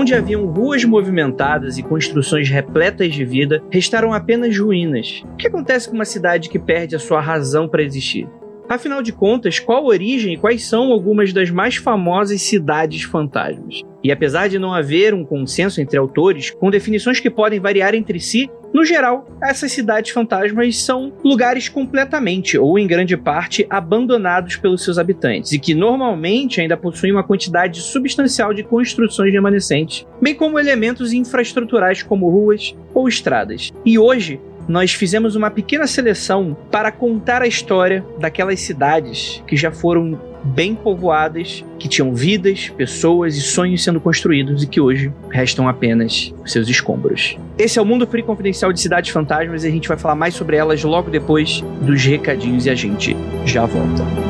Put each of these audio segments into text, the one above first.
onde haviam ruas movimentadas e construções repletas de vida, restaram apenas ruínas. O que acontece com uma cidade que perde a sua razão para existir? Afinal de contas, qual a origem e quais são algumas das mais famosas cidades fantasmas? E apesar de não haver um consenso entre autores, com definições que podem variar entre si, no geral, essas cidades fantasmas são lugares completamente, ou em grande parte, abandonados pelos seus habitantes, e que normalmente ainda possuem uma quantidade substancial de construções remanescentes, bem como elementos infraestruturais como ruas ou estradas. E hoje, nós fizemos uma pequena seleção para contar a história daquelas cidades que já foram bem povoadas, que tinham vidas, pessoas e sonhos sendo construídos e que hoje restam apenas seus escombros. Esse é o Mundo Free Confidencial de Cidades Fantasmas e a gente vai falar mais sobre elas logo depois dos recadinhos e a gente já volta.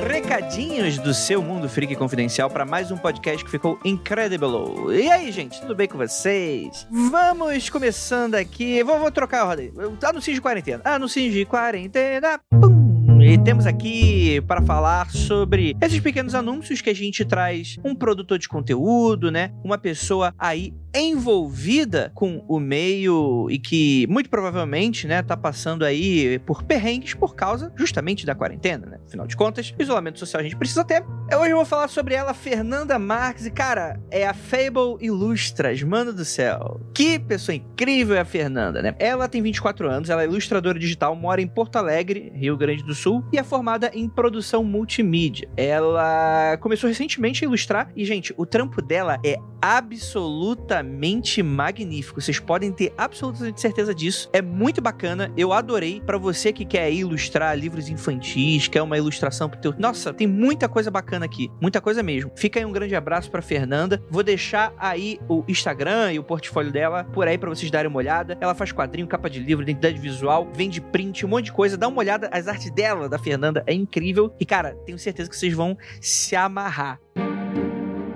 Recadinhos do seu Mundo Freak Confidencial para mais um podcast que ficou incredible. E aí, gente, tudo bem com vocês? Vamos começando aqui. Vou, vou trocar a roda aí. Anúncio de quarentena. Anúncio de quarentena. Pum! E temos aqui para falar sobre esses pequenos anúncios que a gente traz um produtor de conteúdo, né? Uma pessoa aí envolvida com o meio e que muito provavelmente, né, tá passando aí por perrengues por causa justamente da quarentena, né? Afinal de contas, isolamento social a gente precisa ter. Hoje eu vou falar sobre ela, Fernanda Marques, e cara, é a Fable Ilustras, mano do céu. Que pessoa incrível é a Fernanda, né? Ela tem 24 anos, ela é ilustradora digital, mora em Porto Alegre, Rio Grande do Sul, e é formada em produção multimídia. Ela começou recentemente a ilustrar e, gente, o trampo dela é absolutamente magnífico. Vocês podem ter absolutamente certeza disso. É muito bacana. Eu adorei para você que quer ilustrar livros infantis, quer uma ilustração pro teu. Nossa, tem muita coisa bacana aqui, muita coisa mesmo. Fica aí um grande abraço para Fernanda. Vou deixar aí o Instagram e o portfólio dela por aí para vocês darem uma olhada. Ela faz quadrinho, capa de livro, identidade visual, vende print, um monte de coisa. Dá uma olhada, as artes dela, da Fernanda, é incrível. E cara, tenho certeza que vocês vão se amarrar.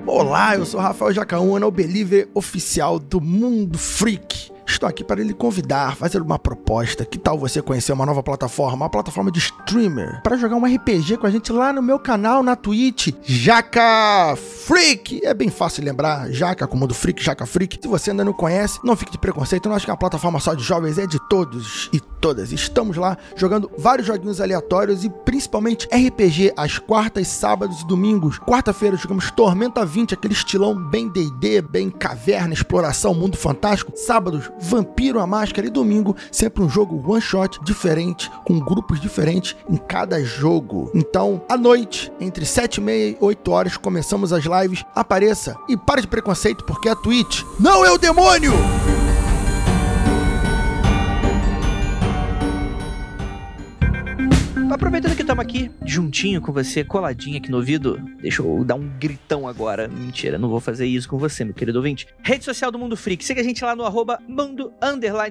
Olá, eu sou Rafael Jacaúna, o believer oficial do Mundo Freak. Estou aqui para lhe convidar, fazer uma proposta. Que tal você conhecer uma nova plataforma, uma plataforma de streamer, para jogar um RPG com a gente lá no meu canal na Twitch, Jaca Freak. É bem fácil lembrar, Jaca como do Freak, Jaca Freak. Se você ainda não conhece, não fique de preconceito, não acho que é uma plataforma só de jovens, é de todos e todas. Estamos lá jogando vários joguinhos aleatórios e principalmente RPG às quartas, sábados e domingos. Quarta-feira jogamos Tormenta 20, aquele estilão bem D&D, bem caverna, exploração, mundo fantástico. Sábados Vampiro a Máscara e domingo, sempre um jogo one shot diferente, com grupos diferentes em cada jogo. Então, à noite, entre 7 e meia e 8 horas, começamos as lives. Apareça e pare de preconceito, porque a Twitch não é o demônio! Aproveitando que estamos aqui juntinho com você, coladinho aqui no ouvido, deixa eu dar um gritão agora. Mentira, não vou fazer isso com você, meu querido ouvinte. Rede social do Mundo Freak. Siga a gente lá no arroba Mundo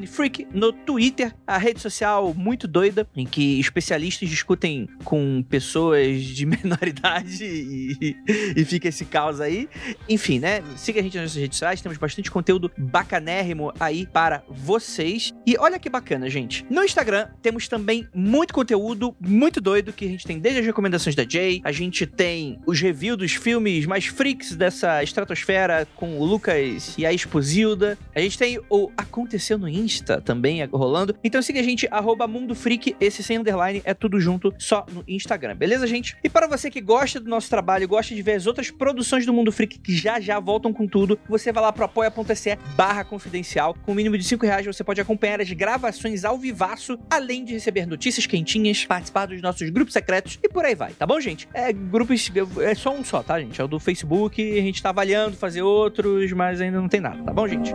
Freak no Twitter, a rede social muito doida, em que especialistas discutem com pessoas de menor idade e, e fica esse caos aí. Enfim, né? Siga a gente nas nossas redes sociais, temos bastante conteúdo bacanérrimo aí para vocês. E olha que bacana, gente. No Instagram temos também muito conteúdo muito doido que a gente tem desde as recomendações da Jay, a gente tem os reviews dos filmes mais freaks dessa estratosfera com o Lucas e a Exposilda. A gente tem o Aconteceu no Insta também rolando. Então siga a gente, arroba Mundo Freak, esse sem underline, é tudo junto, só no Instagram, beleza, gente? E para você que gosta do nosso trabalho, gosta de ver as outras produções do Mundo Freak que já já voltam com tudo, você vai lá pro apoia.se barra confidencial. Com o mínimo de 5 reais você pode acompanhar as gravações ao vivaço, além de receber notícias quentinhas, participar dos nossos grupos secretos e por aí vai, tá bom, gente? É grupos, é só um só, tá, gente? É o do Facebook, a gente tá avaliando fazer outros, mas ainda não tem nada, tá bom, gente?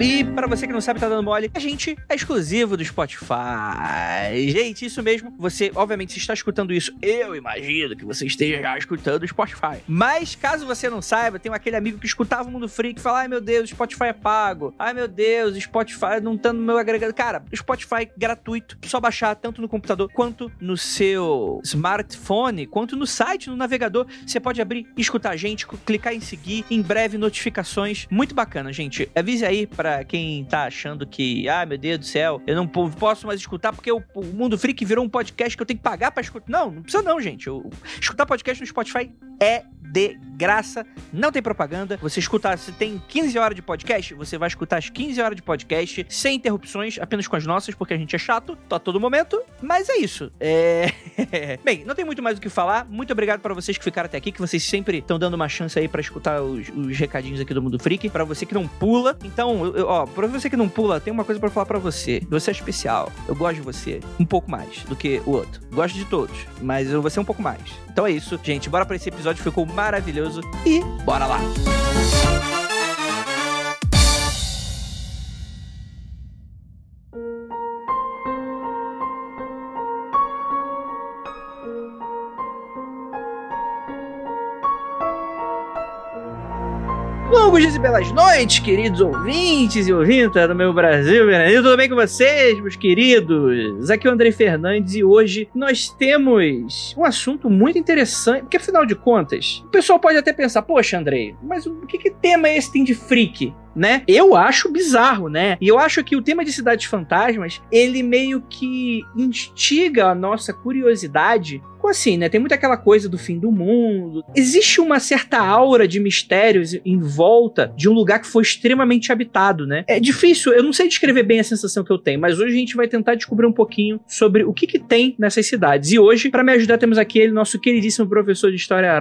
E para você que não sabe, tá dando mole, a gente é exclusivo do Spotify. Gente, isso mesmo. Você, obviamente, se está escutando isso, eu imagino que você esteja já escutando o Spotify. Mas caso você não saiba, tem aquele amigo que escutava o Mundo Freak e fala: ai meu Deus, Spotify é pago. Ai meu Deus, Spotify não tá no meu agregado. Cara, Spotify gratuito, só baixar tanto no computador quanto no seu smartphone, quanto no site, no navegador. Você pode abrir escutar a gente, clicar em seguir, em breve notificações. Muito bacana, gente. Avise aí para quem tá achando que, ah, meu Deus do céu, eu não posso mais escutar porque o, Mundo Freak virou um podcast que eu tenho que pagar para escutar. Não, não precisa não, gente. Escutar podcast no Spotify é de graça, não tem propaganda. Você escuta, se tem 15 horas de podcast, você vai escutar as 15 horas de podcast sem interrupções, apenas com as nossas, porque a gente é chato, tá todo momento. Mas é isso. É... Bem, não tem muito mais o que falar. Muito obrigado para vocês que ficaram até aqui, que vocês sempre estão dando uma chance aí para escutar os, os, recadinhos aqui do Mundo Freak. Para você que não pula, então, eu, ó, pra você que não pula, tem uma coisa para falar para você. Você é especial. Eu gosto de você um pouco mais do que o outro. Gosto de todos, mas eu vou ser um pouco mais. Então é isso, gente. Bora para esse episódio, ficou maravilhoso. E bora lá! Longos dias e belas noites, queridos ouvintes e ouvintas do meu Brasil, Brasil. Tudo bem com vocês, meus queridos? Aqui é o André Fernandes e hoje nós temos um assunto muito interessante, porque afinal de contas, o pessoal pode até pensar, poxa, Andrei, mas o que, que tema é esse tem de freak? né? Eu acho bizarro, né? E eu acho que o tema de Cidades Fantasmas, ele meio que instiga a nossa curiosidade assim, né? Tem muita aquela coisa do fim do mundo. Existe uma certa aura de mistérios em volta de um lugar que foi extremamente habitado, né? É difícil, eu não sei descrever bem a sensação que eu tenho, mas hoje a gente vai tentar descobrir um pouquinho sobre o que que tem nessas cidades. E hoje, para me ajudar, temos aqui ele, nosso queridíssimo professor de história,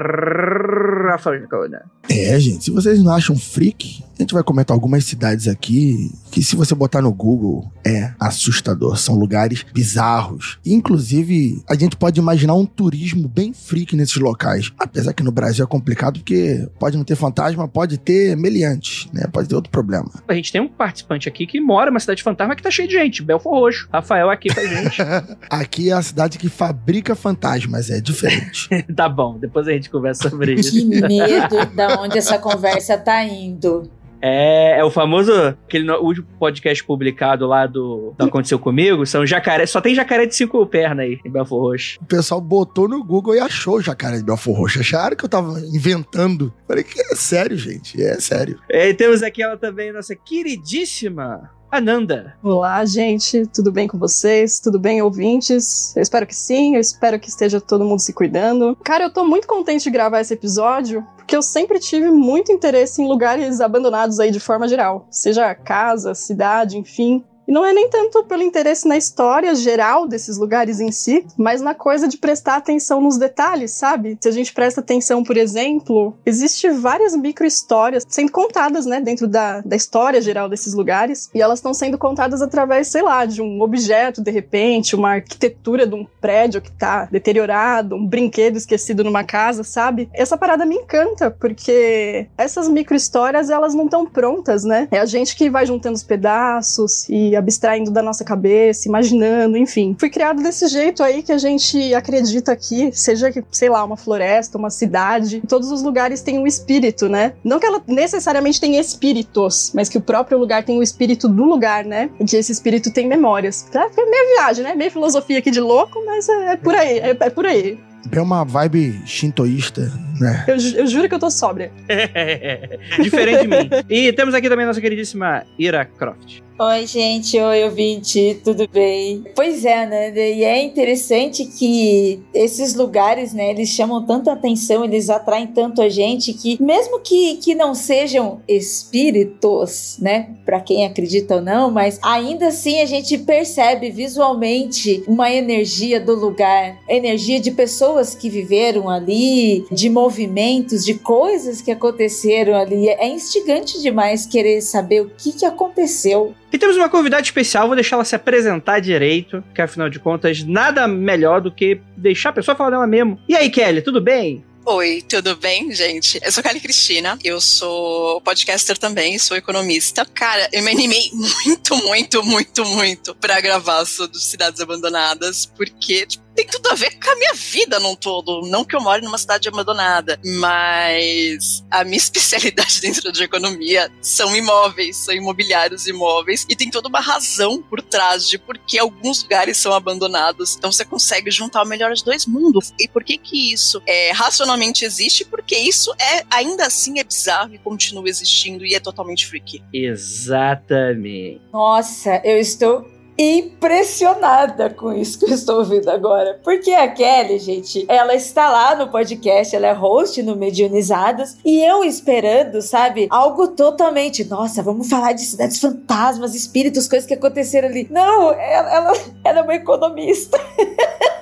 Rafael Jacaúna. É, gente, se vocês não acham freak, a gente vai comentar algumas cidades aqui que, se você botar no Google, é assustador. São lugares bizarros. Inclusive, a gente pode imaginar um turismo bem freak nesses locais. Apesar que no Brasil é complicado, porque pode não ter fantasma, pode ter meliante, né? Pode ter outro problema. A gente tem um participante aqui que mora numa cidade fantasma que tá cheio de gente. Belfor Roxo. Rafael aqui com a gente. aqui é a cidade que fabrica fantasmas, é diferente. tá bom, depois a gente conversa sobre isso. Que medo da onde essa conversa tá indo. É, é o famoso, aquele último podcast publicado lá do, do Aconteceu Comigo, são jacaré, só tem jacaré de cinco pernas aí, em Belfor Roxo. O pessoal botou no Google e achou jacaré de Belfor Roxo. Acharam que eu tava inventando. Falei que é sério, gente, é sério. É, e temos aqui ela também, nossa queridíssima Ananda. Olá, gente, tudo bem com vocês? Tudo bem, ouvintes? Eu espero que sim, eu espero que esteja todo mundo se cuidando. Cara, eu tô muito contente de gravar esse episódio, porque eu sempre tive muito interesse em lugares abandonados aí de forma geral, seja casa, cidade, enfim. E não é nem tanto pelo interesse na história geral desses lugares em si, mas na coisa de prestar atenção nos detalhes, sabe? Se a gente presta atenção, por exemplo, existe várias micro-histórias sendo contadas, né, dentro da, da história geral desses lugares, e elas estão sendo contadas através, sei lá, de um objeto, de repente, uma arquitetura de um prédio que tá deteriorado, um brinquedo esquecido numa casa, sabe? Essa parada me encanta, porque essas micro-histórias, elas não estão prontas, né? É a gente que vai juntando os pedaços e abstraindo da nossa cabeça, imaginando, enfim. Fui criado desse jeito aí que a gente acredita aqui, seja, sei lá, uma floresta, uma cidade, todos os lugares têm um espírito, né? Não que ela necessariamente tenha espíritos, mas que o próprio lugar tem o espírito do lugar, né? E que esse espírito tem memórias. É meio viagem, né? Meio filosofia aqui de louco, mas é, é por aí, é, é por aí. É uma vibe shintoísta, né? Eu, eu juro que eu tô sóbria. Diferente de mim. E temos aqui também a nossa queridíssima Ira Croft. Oi, gente. Oi, ouvinte. Tudo bem? Pois é, né? E é interessante que esses lugares, né, eles chamam tanta atenção, eles atraem tanto a gente que, mesmo que, que não sejam espíritos, né, para quem acredita ou não, mas ainda assim a gente percebe visualmente uma energia do lugar, energia de pessoas que viveram ali, de movimentos, de coisas que aconteceram ali. É instigante demais querer saber o que, que aconteceu. E temos uma convidada especial, vou deixar ela se apresentar direito, que afinal de contas, nada melhor do que deixar a pessoa falar dela mesmo. E aí, Kelly, tudo bem? Oi, tudo bem, gente? Eu sou Kelly Cristina, eu sou podcaster também, sou economista. Cara, eu me animei muito, muito, muito, muito pra gravar sobre Cidades Abandonadas, porque, tipo, tem tudo a ver com a minha vida num todo. Não que eu more numa cidade abandonada, mas a minha especialidade dentro de economia são imóveis, são imobiliários imóveis, e tem toda uma razão por trás de por que alguns lugares são abandonados. Então você consegue juntar o melhor de dois mundos. E por que que isso é, racionalmente existe? Porque isso é ainda assim é bizarro e continua existindo e é totalmente freaky. Exatamente. Nossa, eu estou impressionada com isso que eu estou ouvindo agora. Porque a Kelly, gente, ela está lá no podcast, ela é host no Medionizados, e eu esperando, sabe, algo totalmente, nossa, vamos falar de cidades fantasmas, espíritos, coisas que aconteceram ali. Não, ela, ela, ela é uma economista.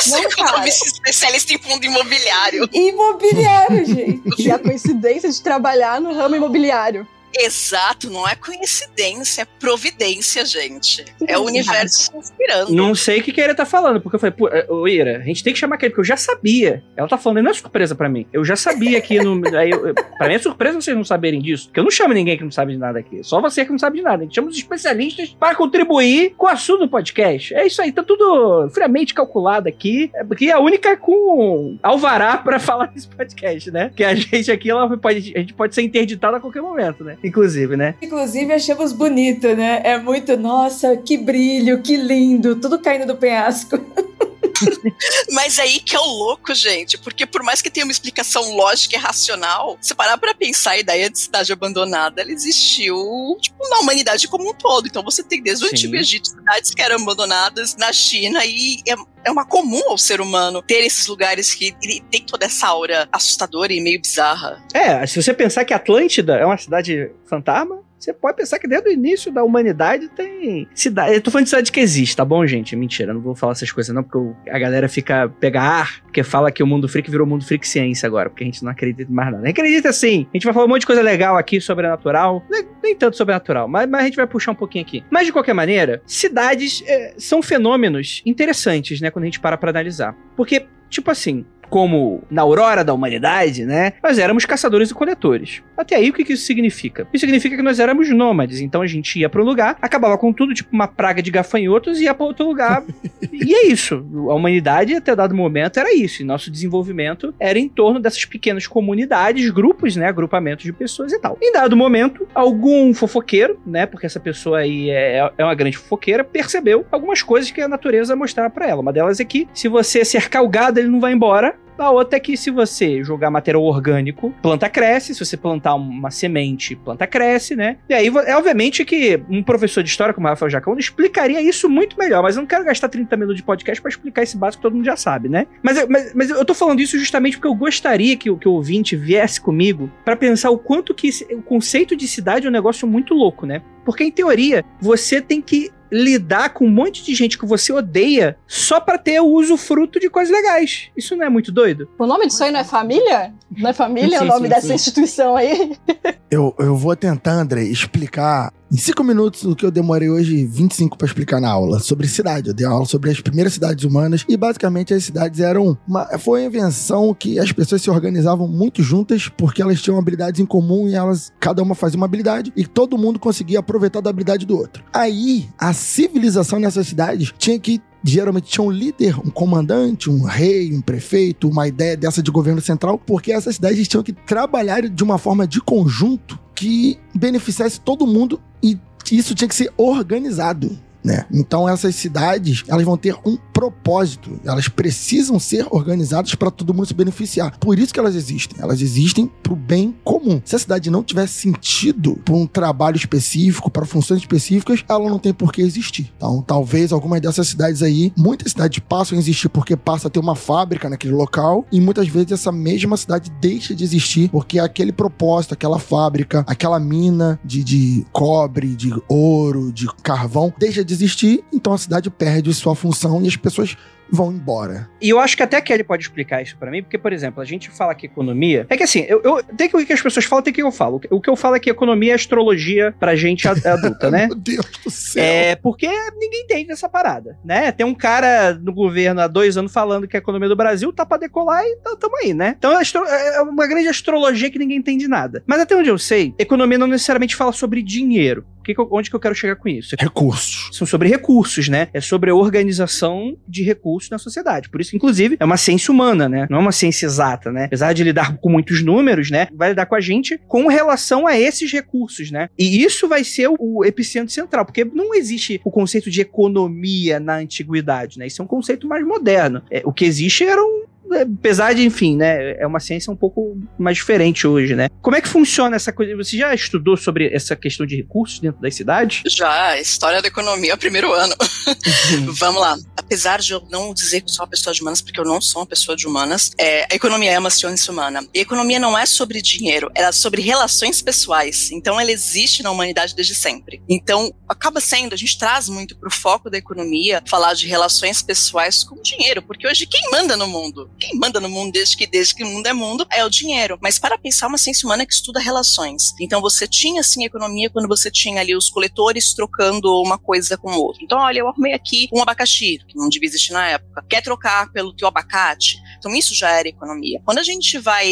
Sou economista especialista em fundo imobiliário. Imobiliário, gente. E a coincidência de trabalhar no ramo imobiliário. Exato, não é coincidência, é providência, gente. É o universo conspirando. Não sei o que, que a Ira tá falando, porque eu falei, pô, ô Ira, a gente tem que chamar aquele, porque eu já sabia. Ela tá falando, não é surpresa pra mim. Eu já sabia que no. Aí eu, pra mim é surpresa vocês não saberem disso. Porque eu não chamo ninguém que não sabe de nada aqui. Só você que não sabe de nada. A gente chama os especialistas para contribuir com o assunto do podcast. É isso aí, tá tudo friamente calculado aqui. É porque é a única com alvará pra falar desse podcast, né? Que a gente aqui, ela pode, a gente pode ser interditado a qualquer momento, né? Inclusive, né? Inclusive, achamos bonito, né? É muito, nossa, que brilho, que lindo, tudo caindo do penhasco. Mas aí que é o louco, gente, porque por mais que tenha uma explicação lógica e racional, se parar pra pensar a ideia de cidade abandonada, ela existiu, tipo, na humanidade como um todo. Então você tem desde o Sim. Antigo Egito cidades que eram abandonadas na China e é, é uma comum ao ser humano ter esses lugares que ele tem toda essa aura assustadora e meio bizarra. É, se você pensar que Atlântida é uma cidade fantasma, você pode pensar que desde o início da humanidade tem cidade. Eu tô falando de cidade que existe, tá bom, gente? Mentira, não vou falar essas coisas não, porque a galera fica pega ar, porque fala que o mundo freak virou mundo freak ciência agora, porque a gente não acredita mais nada. Acredita sim. A gente vai falar um monte de coisa legal aqui sobrenatural, nem, nem tanto sobrenatural, mas, mas a gente vai puxar um pouquinho aqui. Mas de qualquer maneira, cidades é, são fenômenos interessantes, né, quando a gente para pra analisar. Porque, tipo assim, como na aurora da humanidade, né? Nós éramos caçadores e coletores. Até aí, o que, que isso significa? Isso significa que nós éramos nômades. Então a gente ia para um lugar, acabava com tudo, tipo uma praga de gafanhotos, e ia para outro lugar. e é isso. A humanidade, até dado momento, era isso. E nosso desenvolvimento era em torno dessas pequenas comunidades, grupos, né? Agrupamentos de pessoas e tal. Em dado momento, algum fofoqueiro, né? Porque essa pessoa aí é, é uma grande fofoqueira, percebeu algumas coisas que a natureza mostrava para ela. Uma delas é que se você cercar o gado, ele não vai embora. A outra é que se você jogar material orgânico, planta cresce. Se você plantar uma semente, planta cresce, né? E aí, é obviamente que um professor de história como o Rafael Jacão explicaria isso muito melhor, mas eu não quero gastar 30 minutos de podcast pra explicar esse básico que todo mundo já sabe, né? Mas, mas, mas eu tô falando isso justamente porque eu gostaria que, o- que o ouvinte viesse comigo pra pensar o quanto que esse- o conceito de cidade é um negócio muito louco, né? Porque, em teoria, você tem que lidar com um monte de gente que você odeia só pra ter o usufruto de coisas legais. Isso não é muito doido? O nome disso aí não é família? Não é família Sim, o nome sim, dessa sim. instituição aí? Eu, eu vou tentar, André, explicar em cinco minutos o que eu demorei hoje 25 para explicar na aula sobre cidade. Eu dei aula sobre as primeiras cidades humanas e basicamente as cidades eram uma, foi uma invenção que as pessoas se organizavam muito juntas porque elas tinham habilidades em comum e elas cada uma fazia uma habilidade e todo mundo conseguia aproveitar da habilidade do outro. Aí a civilização nessas cidades tinha que geralmente tinha um líder, um comandante, um rei, um prefeito, uma ideia dessa de governo central, porque essas cidades tinham que trabalhar de uma forma de conjunto que beneficiasse todo mundo e isso tinha que ser organizado. Né? Então essas cidades, elas vão ter um propósito, elas precisam ser organizadas para todo mundo se beneficiar. Por isso que elas existem. Elas existem para o bem comum. Se a cidade não tiver sentido para um trabalho específico, para funções específicas, ela não tem por que existir. Então, talvez algumas dessas cidades aí, muitas cidades passam a existir porque passa a ter uma fábrica naquele local e muitas vezes essa mesma cidade deixa de existir porque aquele propósito, aquela fábrica, aquela mina de, de cobre, de ouro, de carvão, deixa de existir, então a cidade perde sua função e as pessoas vão embora. E eu acho que até Kelly pode explicar isso para mim, porque, por exemplo, a gente fala que economia. É que assim, eu, eu, tem que o que as pessoas falam, tem que eu falo. O que eu falo é que economia é astrologia pra gente adulta, né? Meu Deus do céu. É, porque ninguém entende essa parada, né? Tem um cara no governo há dois anos falando que a economia do Brasil tá pra decolar e tamo aí, né? Então é, é uma grande astrologia que ninguém entende nada. Mas até onde eu sei, economia não necessariamente fala sobre dinheiro. Que que eu, onde que eu quero chegar com isso? Recursos. São sobre recursos, né? É sobre a organização de recursos na sociedade. Por isso, inclusive, é uma ciência humana, né? Não é uma ciência exata, né? Apesar de lidar com muitos números, né? Vai lidar com a gente com relação a esses recursos, né? E isso vai ser o, o epicentro central, porque não existe o conceito de economia na antiguidade, né? Isso é um conceito mais moderno. É, o que existe era um apesar de, enfim, né, é uma ciência um pouco mais diferente hoje, né? Como é que funciona essa coisa? Você já estudou sobre essa questão de recursos dentro das cidades? Já, história da economia, primeiro ano. Uhum. Vamos lá. Apesar de eu não dizer que sou uma pessoa de humanas, porque eu não sou uma pessoa de humanas, é, a economia é uma ciência humana. E a economia não é sobre dinheiro, ela é sobre relações pessoais. Então, ela existe na humanidade desde sempre. Então, acaba sendo, a gente traz muito pro foco da economia falar de relações pessoais com dinheiro, porque hoje quem manda no mundo? Quem manda no mundo desde que, desde que o mundo é mundo é o dinheiro. Mas para pensar, uma ciência humana que estuda relações. Então você tinha assim economia quando você tinha ali os coletores trocando uma coisa com o outro. Então, olha, eu arrumei aqui um abacaxi, que não devia existir na época. Quer trocar pelo teu abacate? Então isso já era economia. Quando a gente vai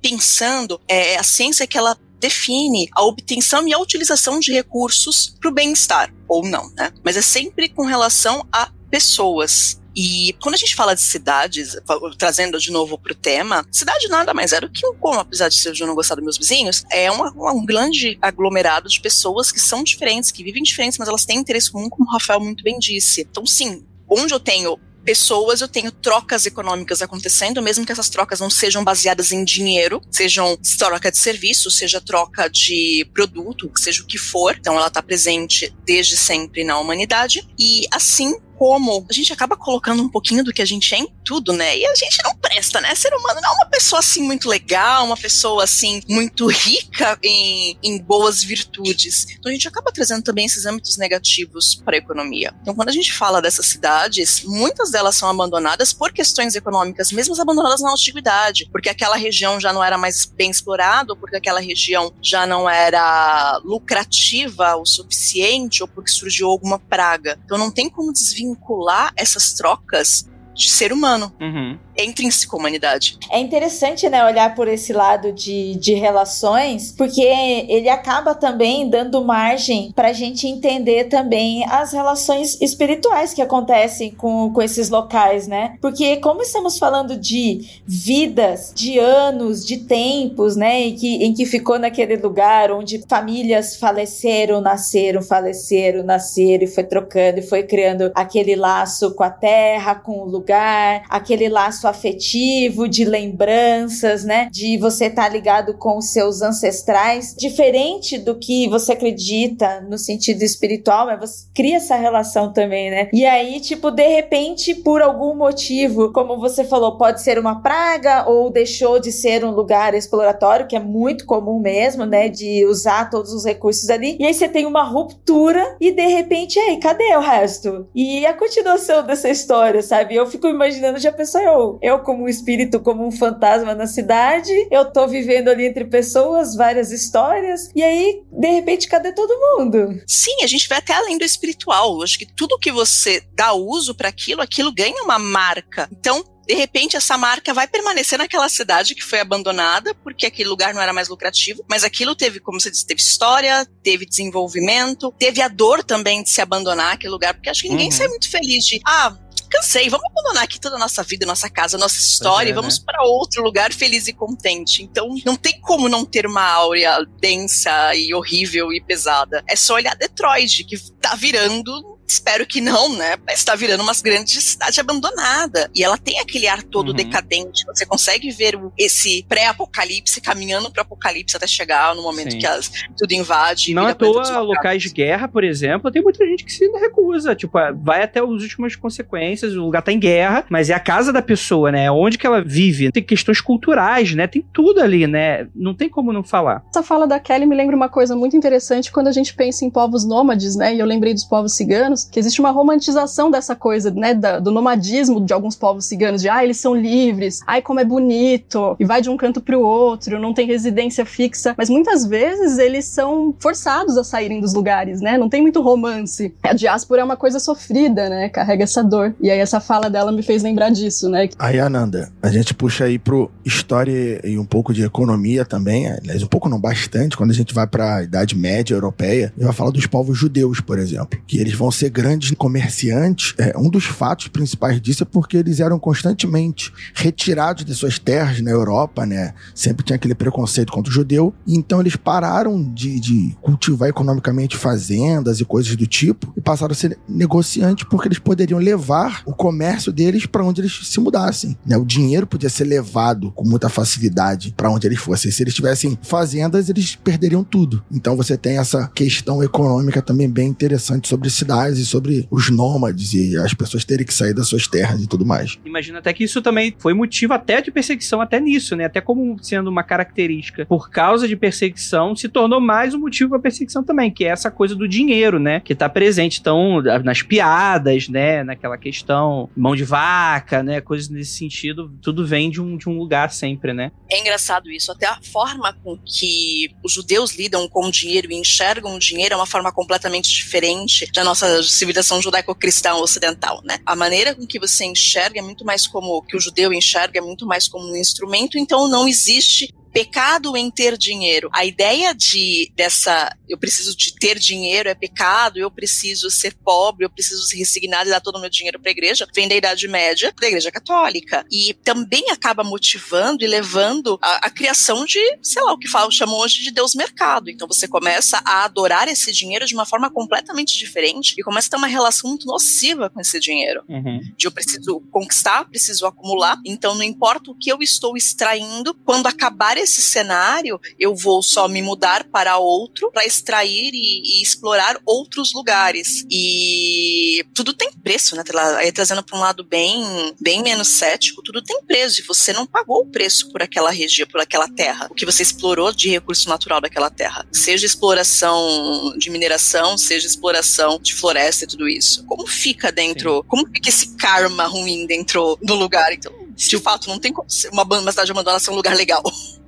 pensando, é a ciência que ela define a obtenção e a utilização de recursos para o bem-estar, ou não, né? Mas é sempre com relação a pessoas. E quando a gente fala de cidades, trazendo de novo para o tema, cidade nada mais é do que um como, apesar de eu não gostar dos meus vizinhos, é uma, um grande aglomerado de pessoas que são diferentes, que vivem diferentes, mas elas têm interesse comum, como o Rafael muito bem disse. Então, sim, onde eu tenho pessoas, eu tenho trocas econômicas acontecendo, mesmo que essas trocas não sejam baseadas em dinheiro, sejam troca de serviço, seja troca de produto, seja o que for. Então ela está presente desde sempre na humanidade e assim como a gente acaba colocando um pouquinho do que a gente é em tudo, né? E a gente não presta, né? Ser humano não é uma pessoa assim muito legal, uma pessoa assim muito rica em, em boas virtudes. Então a gente acaba trazendo também esses âmbitos negativos para a economia. Então quando a gente fala dessas cidades, muitas delas são abandonadas por questões econômicas, mesmo abandonadas na antiguidade, porque aquela região já não era mais bem explorada, ou porque aquela região já não era lucrativa o suficiente, ou porque surgiu alguma praga. Então não tem como desvincular vincular essas trocas de ser humano. Uhum é intrínseco à humanidade. É interessante, né, olhar por esse lado de, de relações, porque ele acaba também dando margem para a gente entender também as relações espirituais que acontecem com, com esses locais, né? Porque como estamos falando de vidas, de anos, de tempos, né, em que, em que ficou naquele lugar onde famílias faleceram, nasceram, faleceram, nasceram e foi trocando e foi criando aquele laço com a terra, com o lugar, aquele laço afetivo, de lembranças, né? De você estar tá ligado com os seus ancestrais, diferente do que você acredita no sentido espiritual, mas você cria essa relação também, né? E aí, tipo, de repente, por algum motivo, como você falou, pode ser uma praga ou deixou de ser um lugar exploratório, que é muito comum mesmo, né? De usar todos os recursos ali. E aí você tem uma ruptura e de repente, aí, cadê o resto? E a continuação dessa história, sabe? Eu fico imaginando, já pensou eu, eu, como um espírito, como um fantasma na cidade, eu tô vivendo ali entre pessoas, várias histórias, e aí, de repente, cadê todo mundo? Sim, a gente vai até além do espiritual. Acho que tudo que você dá uso para aquilo, aquilo ganha uma marca. Então, de repente essa marca vai permanecer naquela cidade que foi abandonada, porque aquele lugar não era mais lucrativo, mas aquilo teve, como você disse, teve história, teve desenvolvimento, teve a dor também de se abandonar aquele lugar, porque acho que ninguém uhum. sai muito feliz de, ah, cansei, vamos abandonar aqui toda a nossa vida, nossa casa, nossa história, é, e vamos né? para outro lugar feliz e contente. Então, não tem como não ter uma áurea densa e horrível e pesada. É só olhar Detroit, que tá virando espero que não, né? Está virando uma grande cidade abandonada. E ela tem aquele ar todo Uhum. decadente. Você consegue ver o- esse pré-apocalipse caminhando para apocalipse até chegar no momento Sim. que as, tudo invade. e Não à toa, locais de guerra, por exemplo, tem muita gente que se recusa. Tipo, vai até as últimas consequências, o lugar tá em guerra, mas é a casa da pessoa, né? É onde que ela vive. Tem questões culturais, né? Tem tudo ali, né? Não tem como não falar. Essa fala da Kelly me lembra uma coisa muito interessante quando a gente pensa em povos nômades, né? E eu lembrei dos povos ciganos, que existe uma romantização dessa coisa, né? da- do nomadismo de alguns povos ciganos, de ah, eles são livres, ai, como é bonito, e vai de um canto pro outro, não tem residência fixa. Mas muitas vezes eles são forçados a saírem dos lugares, né? Não tem muito romance. A diáspora é uma coisa sofrida, né? Carrega essa dor. E aí essa fala dela me fez lembrar disso, né? Aí, Ananda, a gente puxa aí pro história e um pouco de economia também, aliás, um pouco não, bastante, quando a gente vai pra Idade Média Europeia, e vai falar dos povos judeus, por exemplo, que eles vão ser grandes comerciantes. É, um dos fatos principais disso é porque eles eram constantemente retirados de suas terras na Europa, né? Sempre tinha aquele preconceito contra o judeu, então eles pararam de, de cultivar economicamente fazendas e coisas do tipo, e passaram a ser negociantes porque eles poderiam levar o comércio deles para onde eles se mudassem. Né? O dinheiro podia ser levado com muita facilidade para onde eles fossem. Se eles tivessem fazendas, eles perderiam tudo. Então você tem essa questão econômica também bem interessante sobre cidades e sobre os nômades e as pessoas terem que sair das suas terras e tudo mais. Imagino até que isso também foi motivo até de perseguição, até nisso, né? Até como sendo uma característica. Por causa de perseguição, se tornou mais um motivo para perseguição também, que é essa coisa do dinheiro, né? Que tá presente. Então, nas piadas, né? Naquela questão, mão de vaca, né? Coisas nesse sentido, tudo vem de um, de um lugar sempre, né? É engraçado isso, até a forma com que os judeus lidam com o dinheiro e enxergam o dinheiro é uma forma completamente diferente da nossa civilização judaico-cristã ocidental, né? A maneira com que você enxerga é muito mais como que o judeu enxerga é muito mais como um instrumento, então não existe pecado em ter dinheiro. A ideia de dessa eu preciso de ter dinheiro é pecado, eu preciso ser pobre, eu preciso ser resignado e dar todo o meu dinheiro para a igreja, vem da Idade Média, da Igreja Católica. E também acaba motivando e levando a, a criação de, sei lá, o que falam, chamam hoje de Deus mercado. Então você começa a adorar esse dinheiro de uma forma completamente diferente e começa a ter uma relação muito nociva com esse dinheiro Uhum. de eu preciso conquistar, preciso acumular. Então, não importa o que eu estou extraindo, quando acabar esse cenário, eu vou só me mudar para outro para extrair e, e explorar outros lugares. E tudo tem preço, né? Aí trazendo para um lado bem, bem menos cético, tudo tem preço. E você não pagou o preço por aquela região, por aquela terra. O que você explorou de recurso natural daquela terra. Seja exploração de mineração, seja exploração de floresta e tudo isso. Como fica dentro, como fica esse karma ruim dentro do lugar? Então, de fato, não tem como ser uma, uma cidade abandonada ser um lugar legal.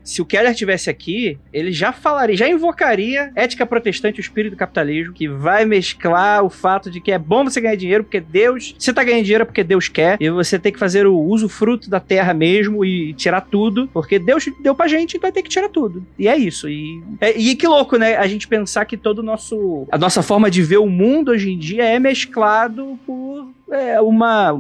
Se o Keller tivesse aqui, ele já falaria, já invocaria ética protestante, o espírito do capitalismo, que vai mesclar o fato de que é bom você ganhar dinheiro porque Deus. Você tá ganhando dinheiro porque Deus quer, e você tem que fazer o uso fruto da terra mesmo e tirar tudo, porque Deus deu pra gente, então tem que tirar tudo. E é isso. E, é- e que louco, né? A gente pensar que todo o nosso. A nossa forma de ver o mundo hoje em dia é mesclado por é, uma,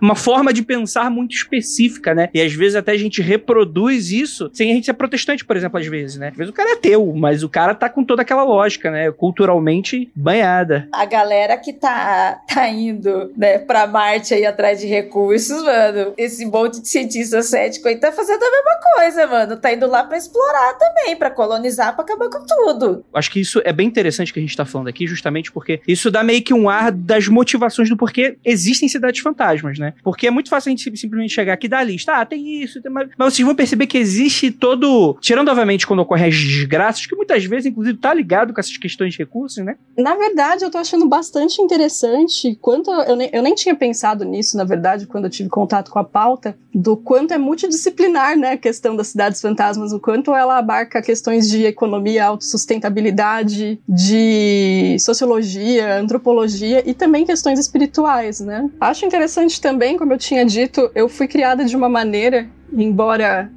uma forma de pensar muito específica, né? E às vezes até a gente reproduz isso sem a gente ser protestante, por exemplo, às vezes, né? Às vezes o cara é ateu, mas o cara tá com toda aquela lógica, né? Culturalmente banhada. A galera que tá, tá indo, né, pra Marte aí atrás de recursos, mano, esse monte de cientista cético aí tá fazendo a mesma coisa, mano. Tá indo lá pra explorar também, pra colonizar, pra acabar com tudo. Acho que isso é bem interessante que a gente tá falando aqui, justamente porque isso dá meio que um ar das motivações do porquê existem cidades fantasmas, né? Porque é muito fácil a gente sim- simplesmente chegar aqui e dar a lista. Ah, tem isso, tem mais... mas vocês vão perceber que existe todo. Tirando, obviamente, quando ocorrem as desgraças, que muitas vezes, inclusive, tá ligado com essas questões de recursos, né? Na verdade, eu tô achando bastante interessante quanto eu nem, eu nem tinha pensado nisso, na verdade, quando eu tive contato com a pauta, do quanto é multidisciplinar, né, a questão das cidades fantasmas, o quanto ela abarca questões de economia, autossustentabilidade, de sociologia, antropologia e também questões espirituais, né? Acho interessante também, como eu tinha dito, eu fui criada de uma maneira, embora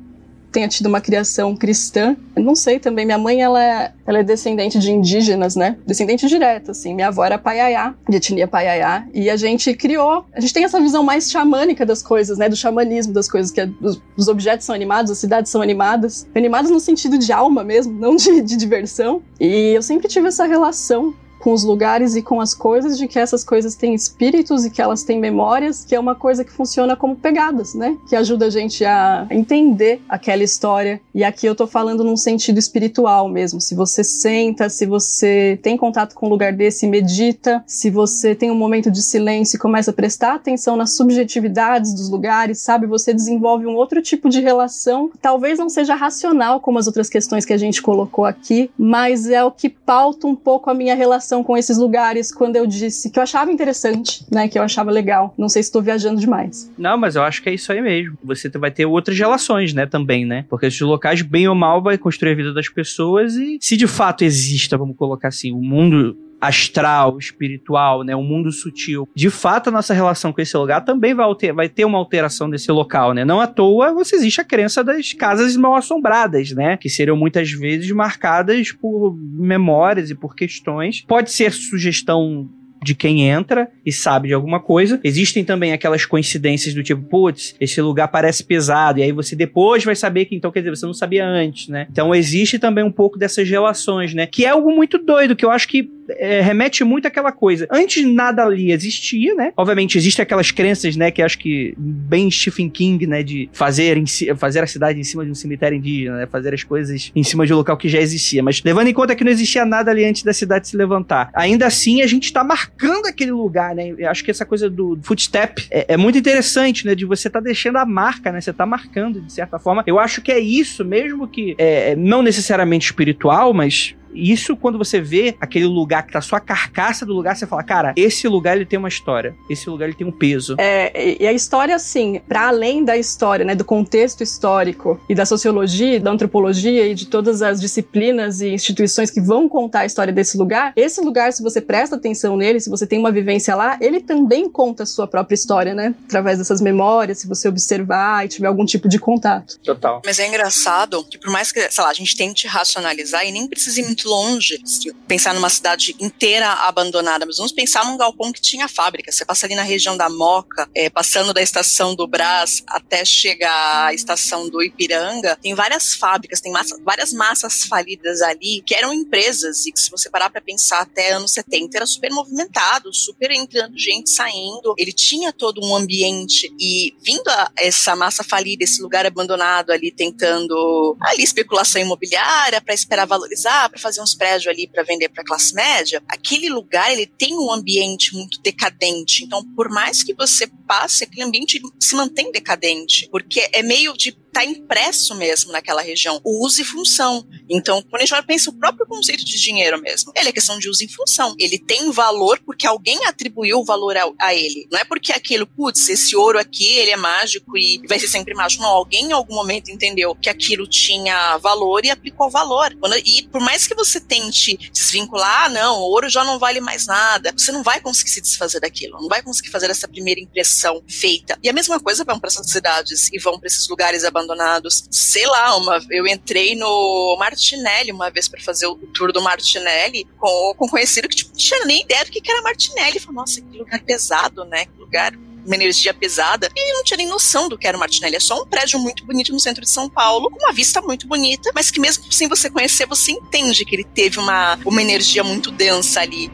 tenha tido uma criação cristã. Eu não sei também, minha mãe ela é, ela é descendente de indígenas, né? Descendente direto, assim. Minha avó era paiaiá, de etnia paiaiá, e a gente criou, a gente tem essa visão mais xamânica das coisas, né? Do xamanismo das coisas, que é, os, os objetos são animados, as cidades são animadas. Animadas no sentido de alma mesmo, não de, de diversão. E eu sempre tive essa relação com os lugares e com as coisas, de que essas coisas têm espíritos e que elas têm memórias, que é uma coisa que funciona como pegadas, né? Que ajuda a gente a entender aquela história. E aqui eu tô falando num sentido espiritual mesmo. Se você senta, se você tem contato com um lugar desse, medita, se você tem um momento de silêncio e começa a prestar atenção nas subjetividades dos lugares, sabe? Você desenvolve um outro tipo de relação, talvez não seja racional como as outras questões que a gente colocou aqui, mas é o que pauta um pouco a minha relação com esses lugares quando eu disse que eu achava interessante, né? Que eu achava legal. Não sei se estou viajando demais. Não, mas eu acho que é isso aí mesmo. Você vai ter outras relações, né, também, né? Porque esses locais, bem ou mal, vai construir a vida das pessoas e se de fato exista, vamos colocar assim, o mundo astral, espiritual, né, um mundo sutil. De fato, a nossa relação com esse lugar também vai, alter, vai ter uma alteração desse local, né? Não à toa você existe a crença das casas mal assombradas, né? Que seriam muitas vezes marcadas por memórias e por questões. Pode ser sugestão de quem entra e sabe de alguma coisa. Existem também aquelas coincidências do tipo, putz, esse lugar parece pesado, e aí você depois vai saber que então, quer dizer, você não sabia antes, né? Então existe também um pouco dessas relações, né? Que é algo muito doido, que eu acho que é, remete muito àquela coisa. Antes nada ali existia, né? Obviamente existem aquelas crenças, né, que acho que bem Stephen King, né, de fazer, em, fazer a cidade em cima de um cemitério indígena, né? Fazer as coisas em cima de um local que já existia. Mas levando em conta que não existia nada ali antes da cidade se levantar. Ainda assim, a gente tá marcando aquele lugar, né? Eu acho que essa coisa do footstep é, é muito interessante, né? De você tá deixando a marca, né? Você tá marcando, de certa forma. Eu acho que é isso, mesmo que é, não necessariamente espiritual, mas isso quando você vê aquele lugar que tá só a carcaça do lugar, você fala, cara, esse lugar ele tem uma história, esse lugar ele tem um peso. É, e a história, assim, para além da história, né, do contexto histórico e da sociologia, da antropologia e de todas as disciplinas e instituições que vão contar a história desse lugar, esse lugar, se você presta atenção nele, se você tem uma vivência lá, ele também conta a sua própria história, né? Através dessas memórias, se você observar e tiver algum tipo de contato. Total. Mas é engraçado que por mais que, sei lá, a gente tente racionalizar e nem precise muito longe, pensar numa cidade inteira abandonada, mas vamos pensar num galpão que tinha fábrica. Você passa ali na região da Moca, é, passando da estação do Brás até chegar à estação do Ipiranga, tem várias fábricas, tem massa, várias massas falidas ali que eram empresas e que se você parar para pensar até anos 70 era super movimentado, super entrando gente saindo. Ele tinha todo um ambiente e vindo a essa massa falida, esse lugar abandonado ali tentando ali especulação imobiliária para esperar valorizar, para fazer uns prédios ali para vender para classe média, aquele lugar ele tem um ambiente muito decadente. Então, por mais que você passe, aquele ambiente se mantém decadente, porque é meio de tá impresso mesmo naquela região, o uso e função. Então, quando a gente pensa o próprio conceito de dinheiro mesmo, ele é questão de uso e função. Ele tem valor porque alguém atribuiu valor a, a ele. Não é porque aquilo, putz, esse ouro aqui, ele é mágico e vai ser sempre mágico. Não, alguém em algum momento entendeu que aquilo tinha valor e aplicou valor. E por mais que você tente desvincular, ah, não, o ouro já não vale mais nada, você não vai conseguir se desfazer daquilo, não vai conseguir fazer essa primeira impressão feita. E a mesma coisa vão para essas cidades e vão para esses lugares abandonados. Sei lá, uma, eu entrei no Martinelli uma vez para fazer o tour do Martinelli com, com um conhecido que tipo, não tinha nem ideia do que era Martinelli. Falei, nossa, que lugar pesado, né? Que lugar uma energia pesada, e não tinha nem noção do que era o Martinelli. É só um prédio muito bonito no centro de São Paulo, com uma vista muito bonita, mas que mesmo sem você conhecer, você entende que ele teve uma, uma energia muito densa ali.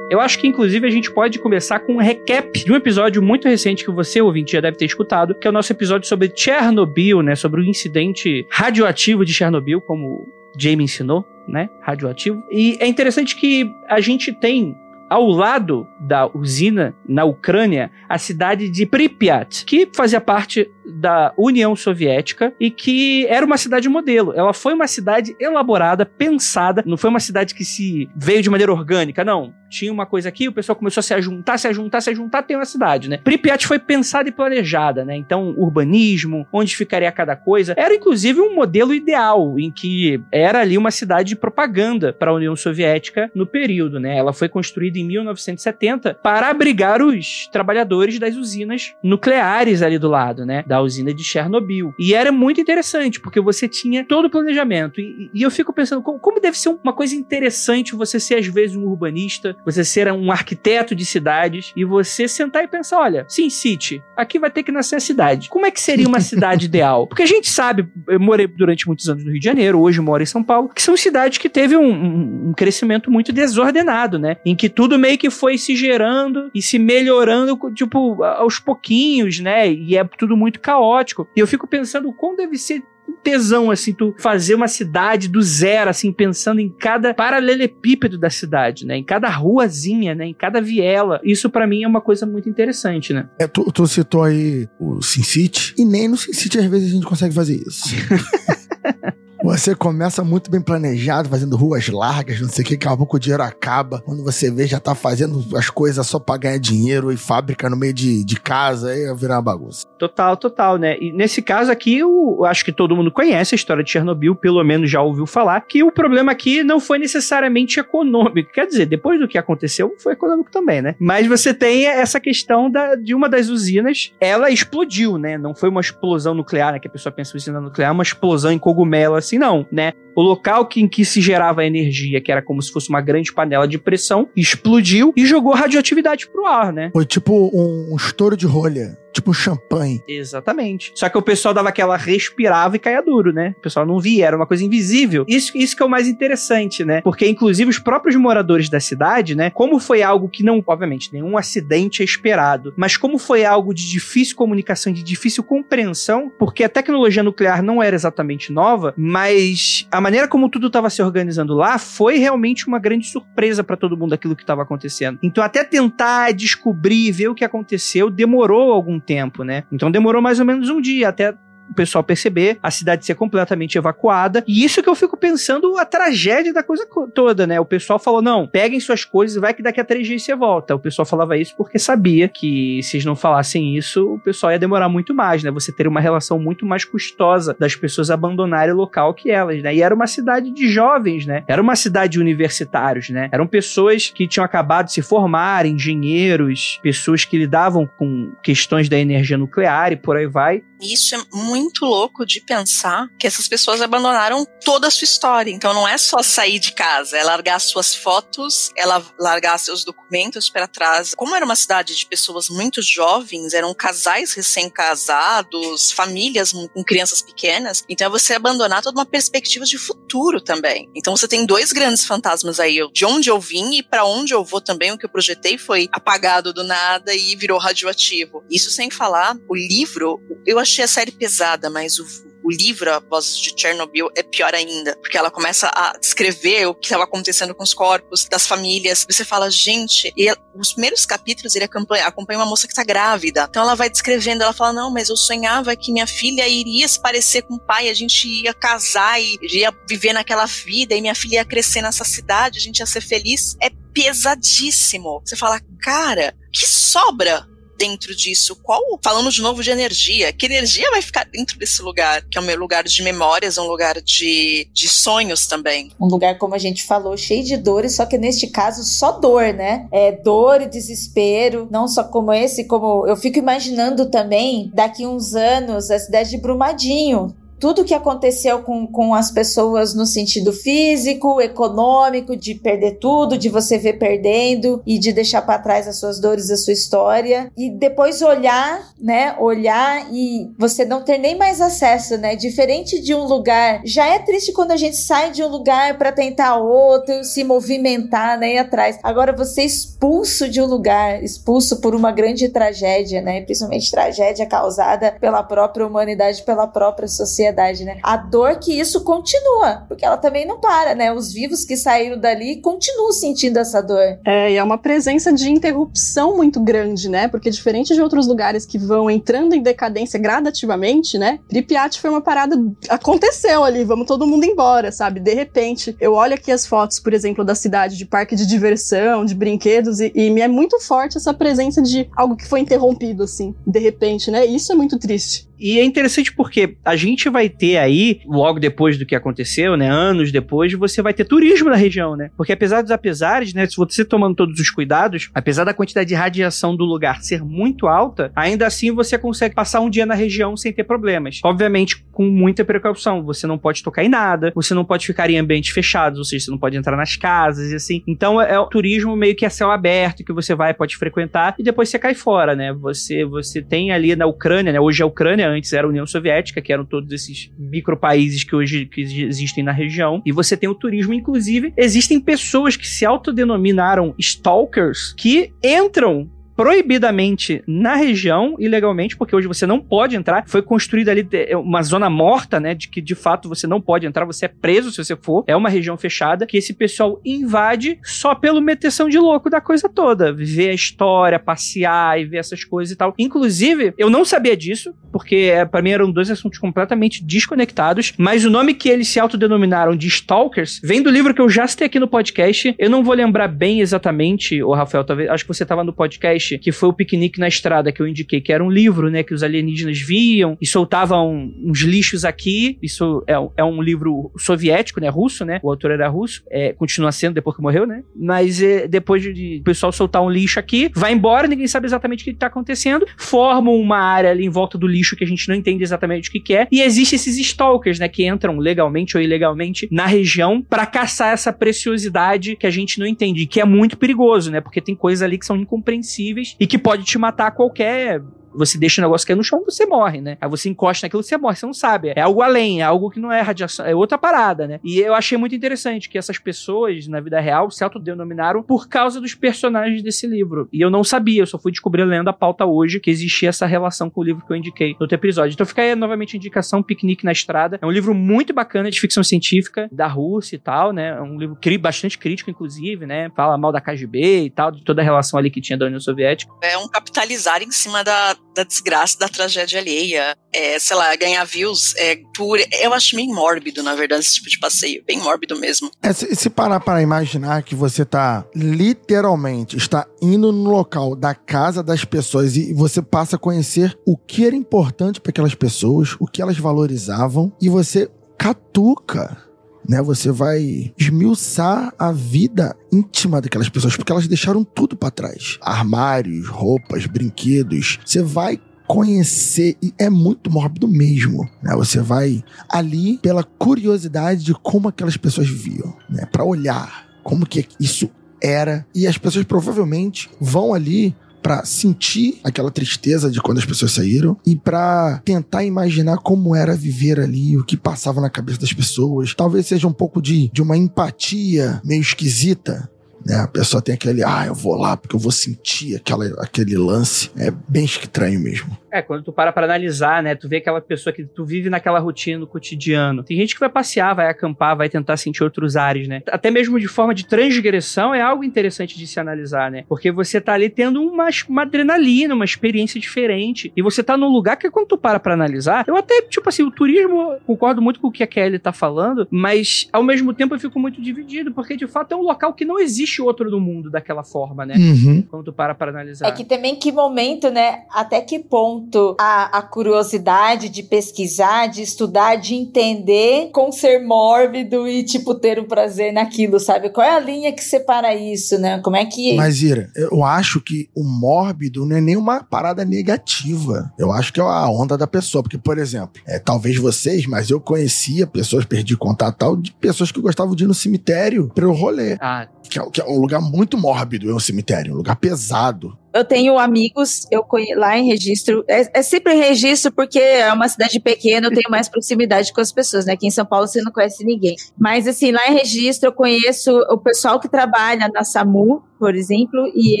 Eu acho que, inclusive, a gente pode começar com um recap de um episódio muito recente que você, ouvinte, já deve ter escutado, que é o nosso episódio sobre Chernobyl, né? Sobre o incidente radioativo de Chernobyl, como Jamie ensinou, né? Radioativo. E é interessante que a gente tem ao lado da usina na Ucrânia a cidade de Pripyat, que fazia parte da União Soviética e que era uma cidade modelo. Ela foi uma cidade elaborada, pensada, não foi uma cidade que se veio de maneira orgânica, não. Tinha uma coisa aqui, o pessoal começou a se ajuntar, se ajuntar, se ajuntar, tem uma cidade, né? Pripyat foi pensada e planejada, né? Então, urbanismo, onde ficaria cada coisa, era inclusive um modelo ideal em que era ali uma cidade de propaganda para a União Soviética no período, né? Ela foi construída em 1970 para abrigar os trabalhadores das usinas nucleares ali do lado, né? Da da usina de Chernobyl. E era muito interessante, porque você tinha todo o planejamento. E, e eu fico pensando, como, como, deve ser uma coisa interessante você ser, às vezes, um urbanista, você ser um arquiteto de cidades, e você sentar e pensar: olha, Sin City, aqui vai ter que nascer a cidade. Como é que seria uma cidade ideal? Porque a gente sabe, eu morei durante muitos anos no Rio de Janeiro, hoje moro em São Paulo, que são cidades que teve um, um, um crescimento muito desordenado, né? Em que tudo meio que foi se gerando e se melhorando, tipo, aos pouquinhos, né? E é tudo muito caótico. E eu fico pensando como deve ser um tesão, assim, tu fazer uma cidade do zero, assim, pensando em cada paralelepípedo da cidade, né? Em cada ruazinha, né? Em cada viela. Isso para mim é uma coisa muito interessante, né? É, tu, tu citou aí o SimCity, e nem no SimCity às vezes a gente consegue fazer isso. Você começa muito bem planejado, fazendo ruas largas, não sei o que, daqui a pouco o dinheiro acaba. Quando você vê, já tá fazendo as coisas só pra ganhar dinheiro e fábrica no meio de, de casa, aí virar uma bagunça. Total, total, né? E nesse caso aqui, eu acho que todo mundo conhece a história de Chernobyl, pelo menos já ouviu falar, que o problema aqui não foi necessariamente econômico. Quer dizer, depois do que aconteceu, foi econômico também, né? Mas você tem essa questão da, de uma das usinas, ela explodiu, né? Não foi uma explosão nuclear, né? Que a pessoa pensa usina nuclear, uma explosão em cogumelo, assim, não, né? O local que, em que se gerava a energia, que era como se fosse uma grande panela de pressão, explodiu e jogou radioatividade pro ar, né? Foi tipo um, um estouro de rolha tipo um champanhe. Exatamente. Só que o pessoal dava aquela respirava e caía duro, né? O pessoal não via, era uma coisa invisível. Isso, isso que é o mais interessante, né? Porque, inclusive, os próprios moradores da cidade, né? Como foi algo que não, obviamente, nenhum acidente é esperado, mas como foi algo de difícil comunicação, de difícil compreensão, porque a tecnologia nuclear não era exatamente nova, mas a maneira como tudo estava se organizando lá foi realmente uma grande surpresa para todo mundo aquilo que estava acontecendo. Então, até tentar descobrir, ver o que aconteceu, demorou algum tempo, né? Então demorou mais ou menos um dia até o pessoal perceber, a cidade ser completamente evacuada. E isso que eu fico pensando a tragédia da coisa toda, né? O pessoal falou: não, peguem suas coisas e vai que daqui a três dias você volta. O pessoal falava isso porque sabia que se eles não falassem isso, o pessoal ia demorar muito mais, né? Você teria uma relação muito mais custosa das pessoas abandonarem o local que elas, né? E era uma cidade de jovens, né? Era uma cidade de universitários, né? Eram pessoas que tinham acabado de se formar, engenheiros, pessoas que lidavam com questões da energia nuclear e por aí vai. Isso é muito louco de pensar que essas pessoas abandonaram toda a sua história. Então não é só sair de casa, é largar suas fotos, é largar seus documentos para trás. Como era uma cidade de pessoas muito jovens, eram casais recém-casados, famílias com crianças pequenas, então é você abandonar toda uma perspectiva de futuro também. Então você tem dois grandes fantasmas aí, de onde eu vim e para onde eu vou também. O que eu projetei foi apagado do nada e virou radioativo. Isso sem falar o livro, eu achei a série pesada, mas o, o livro, A Vozes de Chernobyl, é pior ainda, porque ela começa a descrever o que estava acontecendo com os corpos das famílias. Você fala, gente, e os primeiros capítulos ele acompanha, acompanha uma moça que está grávida. Então ela vai descrevendo, ela fala, não, mas eu sonhava que minha filha iria se parecer com o pai, a gente ia casar e ia viver naquela vida, e minha filha ia crescer nessa cidade, a gente ia ser feliz. É pesadíssimo. Você fala, cara, que sobra dentro disso? Qual, falando de novo de energia, que energia vai ficar dentro desse lugar? Que é um lugar de memórias, um lugar de, de sonhos também. Um lugar, como a gente falou, cheio de dores, só que neste caso só dor, né? É dor e desespero, não só como esse, como eu fico imaginando também, daqui uns anos, a cidade de Brumadinho, tudo que aconteceu com, com as pessoas no sentido físico, econômico, de perder tudo, de você ver perdendo e de deixar para trás as suas dores, a sua história e depois olhar, né, olhar e você não ter nem mais acesso, né? Diferente de um lugar, já é triste quando a gente sai de um lugar para tentar outro, se movimentar, né, ir atrás. Agora você é expulso de um lugar, expulso por uma grande tragédia, né? Principalmente tragédia causada pela própria humanidade, pela própria sociedade né? A dor que isso continua, porque ela também não para, né? Os vivos que saíram dali continuam sentindo essa dor. É, e é uma presença de interrupção muito grande, né? Porque diferente de outros lugares que vão entrando em decadência gradativamente, né? Pripyat foi uma parada aconteceu ali, vamos todo mundo embora, sabe? De repente, eu olho aqui as fotos, por exemplo, da cidade de parque de diversão, de brinquedos e, e me é muito forte essa presença de algo que foi interrompido assim, de repente, né? Isso é muito triste. E é interessante porque a gente vai ter aí, logo depois do que aconteceu, né? Anos depois, você vai ter turismo na região, né? Porque apesar dos apesares, né? Se você tomando todos os cuidados, apesar da quantidade de radiação do lugar ser muito alta, ainda assim você consegue passar um dia na região sem ter problemas. Obviamente, com muita precaução. Você não pode tocar em nada, você não pode ficar em ambientes fechados, ou seja, você não pode entrar nas casas e assim. Então é o turismo meio que a céu aberto que você vai, pode frequentar e depois você cai fora, né? Você, você tem ali na Ucrânia, né? Hoje é a Ucrânia, antes era a União Soviética, que eram todos esses micropaíses que hoje que existem na região. E você tem o turismo, inclusive, existem pessoas que se autodenominaram stalkers que entram proibidamente na região, ilegalmente, porque hoje você não pode entrar. Foi construída ali é, uma zona morta, né? De que de fato você não pode entrar, você é preso se você for. É uma região fechada que esse pessoal invade só pelo meteção de louco da coisa toda. Ver a história, passear e ver essas coisas e tal. Inclusive, eu não sabia disso, porque é, para mim eram dois assuntos completamente desconectados, mas o nome que eles se autodenominaram de Stalkers vem do livro que eu já citei aqui no podcast. Eu não vou lembrar bem exatamente, o Rafael, talvez, acho que você estava no podcast que foi o Piquenique na Estrada, que eu indiquei, que era um livro, né, que os alienígenas viam e soltavam uns lixos aqui. Isso é, é um livro soviético, né, russo, né? O autor era russo, é, continua sendo depois que morreu, né? Mas é, depois de o pessoal soltar um lixo aqui, vai embora, ninguém sabe exatamente o que está acontecendo, formam uma área ali em volta do lixo que a gente não entende exatamente o que, que é, e existem esses stalkers, né, que entram legalmente ou ilegalmente na região para caçar essa preciosidade que a gente não entende, que é muito perigoso, né? Porque tem coisas ali que são incompreensíveis e que pode te matar a qualquer você deixa o negócio cair no chão, você morre, né? Aí você encosta naquilo, você morre, você não sabe. É algo além, é algo que não é radiação, é outra parada, né? E eu achei muito interessante que essas pessoas, na vida real, se autodenominaram por causa dos personagens desse livro. E eu não sabia, eu só fui descobrir lendo a pauta hoje que existia essa relação com o livro que eu indiquei no outro episódio. Então fica aí novamente a indicação, Piquenique na Estrada. É um livro muito bacana de ficção científica, da Rússia e tal, né? É um livro bastante crítico, inclusive, né? Fala mal da KGB e tal, de toda a relação ali que tinha da União Soviética. É um capitalizar em cima da, da desgraça, da tragédia alheia. É, sei lá, ganhar views é, por. Eu acho meio mórbido, na verdade, esse tipo de passeio. Bem mórbido mesmo. É, se, se parar para imaginar que você tá literalmente está indo no local da casa das pessoas e você passa a conhecer o que era importante para aquelas pessoas, o que elas valorizavam, e você catuca né? Você vai esmiuçar a vida íntima daquelas pessoas, porque elas deixaram tudo para trás. Armários, roupas, brinquedos. Você vai conhecer e é muito mórbido mesmo, né? Você vai ali pela curiosidade de como aquelas pessoas viviam, né? Para olhar como que isso era e as pessoas provavelmente vão ali para sentir aquela tristeza de quando as pessoas saíram e para tentar imaginar como era viver ali, o que passava na cabeça das pessoas. Talvez seja um pouco de, de uma empatia meio esquisita, né? A pessoa tem aquele, ah, eu vou lá porque eu vou sentir aquela, aquele lance. É bem estranho mesmo. É, quando tu para pra analisar, né? Tu vê aquela pessoa que tu vive naquela rotina no cotidiano. Tem gente que vai passear, vai acampar, vai tentar sentir outros ares, né? Até mesmo de forma de transgressão é algo interessante de se analisar, né? Porque você tá ali tendo uma, uma adrenalina, uma experiência diferente. E você tá num lugar que quando tu para pra analisar, eu até, tipo assim, o turismo, concordo muito com o que a Kelly tá falando, mas ao mesmo tempo eu fico muito dividido, porque de fato é um local que não existe outro no mundo daquela forma, né? Uhum. Quando tu para pra analisar. É que também que momento, né? Até que ponto a, a curiosidade de pesquisar, de estudar, de entender com ser mórbido e, tipo, ter um prazer naquilo, sabe? Qual é a linha que separa isso, né? Como é que. Mas, Ira, eu acho que o mórbido não é nem uma parada negativa. Eu acho que é a onda da pessoa. Porque, por exemplo, é, talvez vocês, mas eu conhecia pessoas, perdi contato tal, de pessoas que gostavam de ir no cemitério pra eu rolê. Ah. Que é, que é um lugar muito mórbido, é um cemitério, um lugar pesado. Eu tenho amigos, eu conheço, lá em registro. É, é, sempre registro porque é uma cidade pequena, eu tenho mais proximidade com as pessoas, né? Aqui em São Paulo você não conhece ninguém. Mas assim, lá em registro eu conheço o pessoal que trabalha na SAMU, por exemplo, e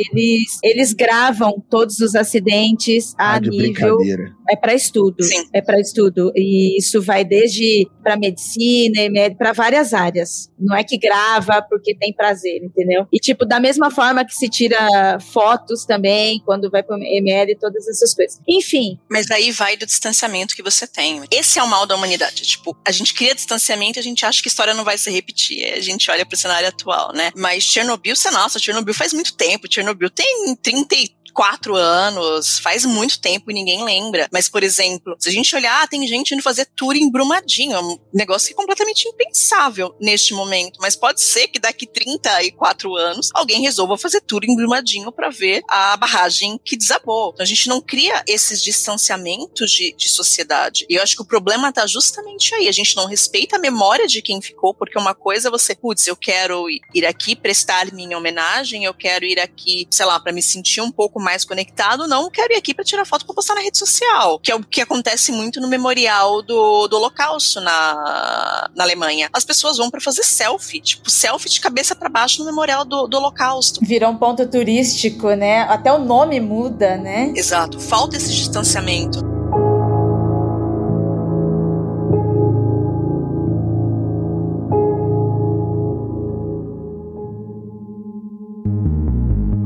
eles, eles gravam todos os acidentes a ah, nível. É para estudo. Sim. É para estudo. E isso vai desde para medicina, para várias áreas. Não é que grava porque tem prazer, entendeu? E, tipo, da mesma forma que se tira fotos também, quando vai para ML e todas essas coisas. Enfim. Mas aí vai do distanciamento que você tem. Esse é o mal da humanidade. Tipo, a gente cria distanciamento e a gente acha que a história não vai se repetir. A gente olha para o cenário atual, né? Mas Chernobyl, você, nossa, Chernobyl faz muito tempo. Chernobyl tem 30 quatro anos, faz muito tempo e ninguém lembra. Mas, por exemplo, se a gente olhar, ah, tem gente indo fazer tour em Brumadinho, é um negócio que é completamente impensável neste momento. Mas pode ser que daqui 34 anos alguém resolva fazer tour em Brumadinho para ver a barragem que desabou. Então a gente não cria esses distanciamentos de, de sociedade. E eu acho que o problema tá justamente aí. A gente não respeita a memória de quem ficou, porque uma coisa é você, putz, eu quero ir aqui prestar minha homenagem, eu quero ir aqui, sei lá, para me sentir um pouco mais conectado, não quero ir aqui para tirar foto para postar na rede social, que é o que acontece muito no memorial do, do Holocausto na, na Alemanha. As pessoas vão para fazer selfie, tipo, selfie de cabeça para baixo no memorial do, do Holocausto. Virou um ponto turístico, né? Até o nome muda, né? Exato. Falta esse distanciamento.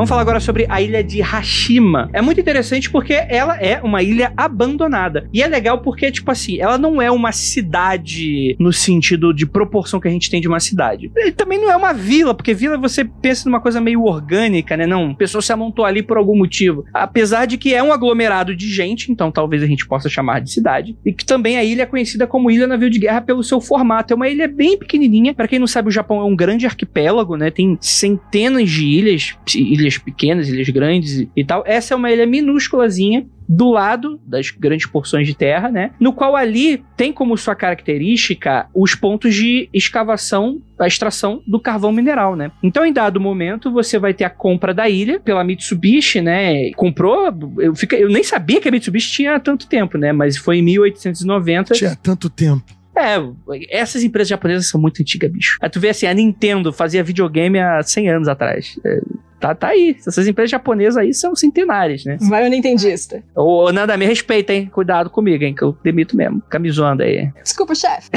Vamos falar agora sobre a ilha de Hashima. É muito interessante porque ela é uma ilha abandonada. E é legal porque, tipo assim, ela não é uma cidade no sentido de proporção que a gente tem de uma cidade. E também não é uma vila, porque vila você pensa numa coisa meio orgânica, né? Não, pessoa se amontou ali por algum motivo. Apesar de que é um aglomerado de gente, então talvez a gente possa chamar de cidade. E que também a ilha é conhecida como Ilha Navio de Guerra pelo seu formato. É uma ilha bem pequenininha. Para quem não sabe, o Japão é um grande arquipélago, né? Tem centenas de ilhas, ilhas ilhas pequenas, ilhas grandes e tal. Essa é uma ilha minúsculazinha do lado das grandes porções de terra, né? No qual ali tem como sua característica os pontos de escavação, a extração do carvão mineral, né? Então, em dado momento, você vai ter a compra da ilha pela Mitsubishi, né? Comprou, eu, fica, eu nem sabia que a Mitsubishi tinha tanto tempo, né? Mas foi em 1890. Tinha tanto tempo. É, essas empresas japonesas são muito antigas, bicho. Aí tu vê assim, a Nintendo fazia videogame há 100 anos atrás. É, tá, tá aí. Essas empresas japonesas aí são centenares, né? Vai o Nintendista. Ô, Nanda, me respeita, hein? Cuidado comigo, hein? Que eu demito mesmo. Zoando aí. Desculpa, chefe.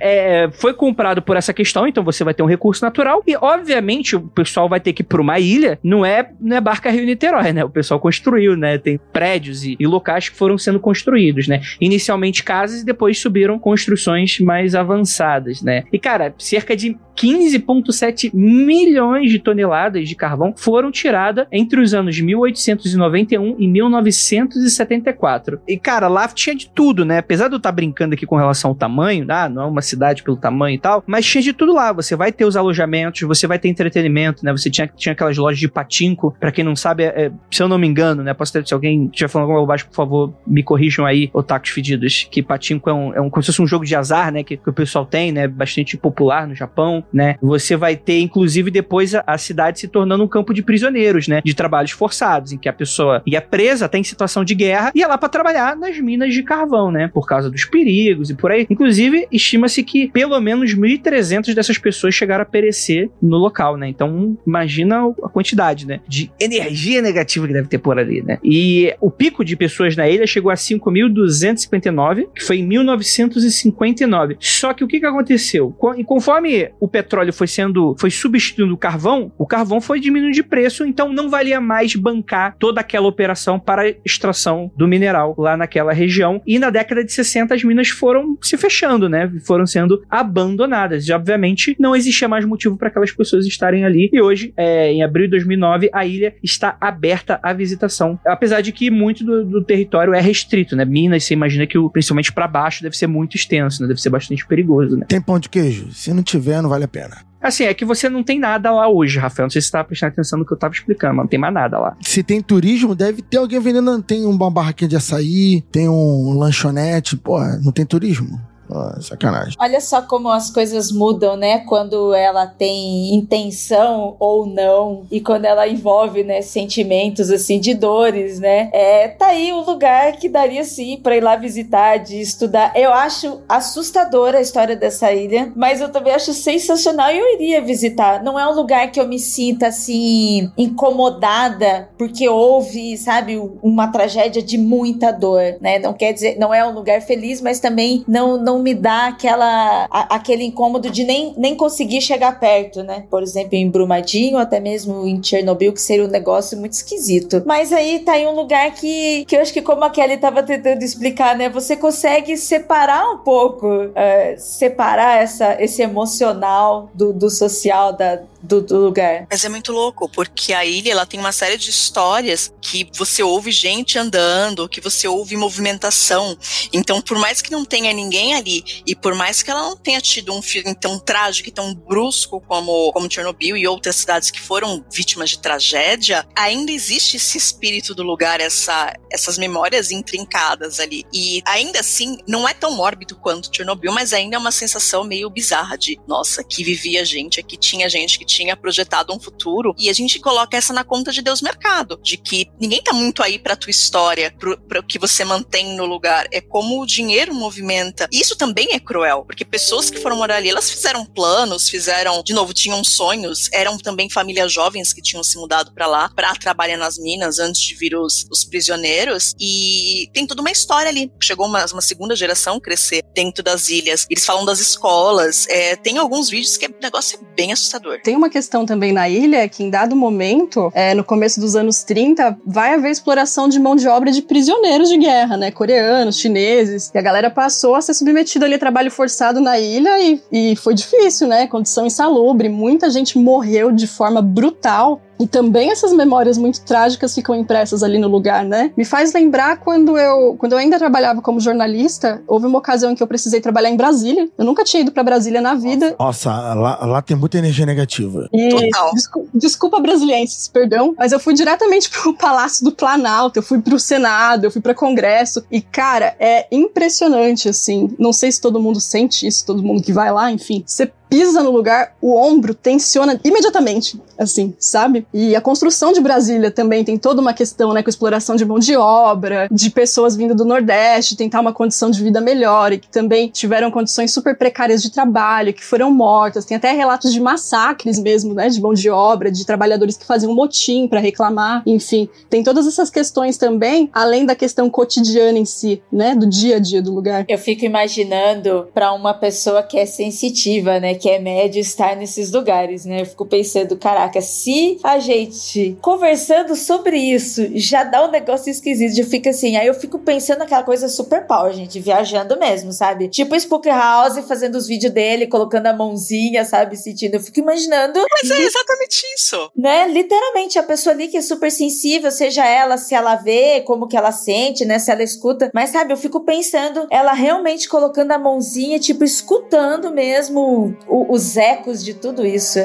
é, foi comprado por essa questão, então você vai ter um recurso natural e, obviamente, o pessoal vai ter que ir para uma ilha. Não é, não é Barca Rio Niterói, né? O pessoal construiu, né? Tem prédios e, e, locais que foram sendo construídos, né? Inicialmente casas e depois subiram construções mais avançadas, né? E, cara, cerca de 15,7 milhões de toneladas de carvão foram tiradas entre os anos 1891 e 1974. E, cara, lá tinha de tudo, né? Apesar de eu estar brincando aqui com relação ao tamanho, ah, não é uma cidade pelo tamanho e tal, mas tinha de tudo lá. Você vai ter os alojamentos, você vai ter entretenimento, né? Você tinha, tinha aquelas lojas de patinco, para quem não sabe, é, é, se eu não me engano, né? Posso ter, se alguém estiver falando alguma bobagem, por favor, me corrijam aí, otakus fedidos, que patinco é um, é um como se fosse um jogo de azar, né? Que, que o pessoal tem, né? Bastante popular no Japão né? Você vai ter, inclusive, depois a, a, cidade se tornando um campo de prisioneiros, né? De trabalhos forçados, em que a pessoa ia presa, até em situação de guerra, ia lá para trabalhar nas minas de carvão, né? Por causa dos perigos e por aí. Inclusive, estima-se que pelo menos 1.300 dessas pessoas chegaram a perecer no local, né? Então, imagina a quantidade, né? De energia negativa que deve ter por ali, né? E o pico de pessoas na ilha chegou a 5.259, que foi em 1959. Só que o que, que aconteceu? E conforme o petróleo foi sendo, foi substituindo o carvão, o carvão foi diminuindo de preço, então não valia mais bancar toda aquela operação para extração do mineral lá naquela região. E na década de 60 as minas foram se fechando, né? Foram sendo abandonadas. E obviamente não existia mais motivo para aquelas pessoas estarem ali. E hoje, é, em abril de 2009, a ilha está aberta à visitação. Apesar de que muito do, do território é restrito, né? Minas, você imagina que principalmente para baixo deve ser muito extenso, né? Deve ser bastante perigoso, né? Tem pão de queijo? Se não tiver, não vale a pena. Assim, é que você não tem nada lá hoje, Rafael. Não sei se você estava prestando atenção no que eu estava explicando, mas não tem mais nada lá. Se tem turismo, deve ter alguém vendendo. Tem uma barraquinha de açaí, tem um lanchonete. Pô, não tem turismo? Ah, sacanagem. Olha só como as coisas mudam, né? Quando ela tem intenção ou não, e quando ela envolve, né, sentimentos assim de dores, né? É, tá aí um lugar que daria sim para ir lá visitar, de estudar. Eu acho assustadora a história dessa ilha, mas eu também acho sensacional e eu iria visitar. Não é um lugar que eu me sinta assim incomodada porque houve, sabe, uma tragédia de muita dor, né? Não quer dizer, não é um lugar feliz, mas também não não me dá aquela, a, aquele incômodo de nem, nem conseguir chegar perto, né? Por exemplo, em Brumadinho, até mesmo em Chernobyl, que seria um negócio muito esquisito. Mas aí tá em um lugar que, que eu acho que, como a Kelly tava tentando explicar, né? Você consegue separar um pouco, uh, separar essa, esse emocional do, do social, da, do, do, lugar. Mas é muito louco, porque a ilha ela tem uma série de histórias que você ouve gente andando, que você ouve movimentação. Então, por mais que não tenha ninguém ali, e por mais que ela não tenha tido um fim tão trágico e tão brusco como, como Chernobyl e outras cidades que foram vítimas de tragédia, ainda existe esse espírito do lugar, essa, essas memórias intrincadas ali. E ainda assim, não é tão mórbido quanto Chernobyl, mas ainda é uma sensação meio bizarra de, nossa, que vivia gente, aqui tinha gente que tinha projetado um futuro, e a gente coloca essa na conta de Deus mercado, de que ninguém tá muito aí pra tua história, para o que você mantém no lugar, é como o dinheiro movimenta. Isso também é cruel, porque pessoas que foram morar ali, elas fizeram planos, fizeram, de novo, tinham sonhos, eram também famílias jovens que tinham se mudado para lá para trabalhar nas minas antes de vir os, os prisioneiros, e tem toda uma história ali. Chegou uma, uma segunda geração crescer dentro das ilhas, eles falam das escolas, é, tem alguns vídeos que o negócio é bem assustador. Tem uma questão também na ilha que, em dado momento, é, no começo dos anos 30, vai haver exploração de mão de obra de prisioneiros de guerra, né? Coreanos, chineses. E a galera passou a ser submetida ali a trabalho forçado na ilha e, e foi difícil, né? Condição insalubre. Muita gente morreu de forma brutal e também essas memórias muito trágicas ficam impressas ali no lugar, né? Me faz lembrar quando eu, quando eu ainda trabalhava como jornalista, houve uma ocasião em que eu precisei trabalhar em Brasília. Eu nunca tinha ido para Brasília na vida. Nossa, lá, lá tem muita energia negativa. E Total. Desculpa, desculpa brasilienses, perdão, mas eu fui diretamente pro Palácio do Planalto, eu fui pro Senado, eu fui para Congresso e cara, é impressionante assim. Não sei se todo mundo sente isso, todo mundo que vai lá, enfim. Você pisa no lugar, o ombro tensiona imediatamente, assim, sabe? E a construção de Brasília também tem toda uma questão, né, com exploração de mão de obra, de pessoas vindo do Nordeste, tentar uma condição de vida melhor e que também tiveram condições super precárias de trabalho, que foram mortas. Tem até relatos de massacres mesmo, né, de mão de obra, de trabalhadores que faziam motim para reclamar, enfim. Tem todas essas questões também, além da questão cotidiana em si, né, do dia a dia do lugar. Eu fico imaginando para uma pessoa que é sensitiva, né, que é médio estar nesses lugares, né? Eu fico pensando, caraca, se a gente conversando sobre isso já dá um negócio esquisito, já fica assim. Aí eu fico pensando naquela coisa super power, gente, viajando mesmo, sabe? Tipo Spook House fazendo os vídeos dele, colocando a mãozinha, sabe? Sentindo. Eu fico imaginando. Mas é exatamente isso. Né? Literalmente, a pessoa ali que é super sensível, seja ela, se ela vê, como que ela sente, né? Se ela escuta. Mas, sabe, eu fico pensando, ela realmente colocando a mãozinha, tipo, escutando mesmo o, os ecos de tudo isso.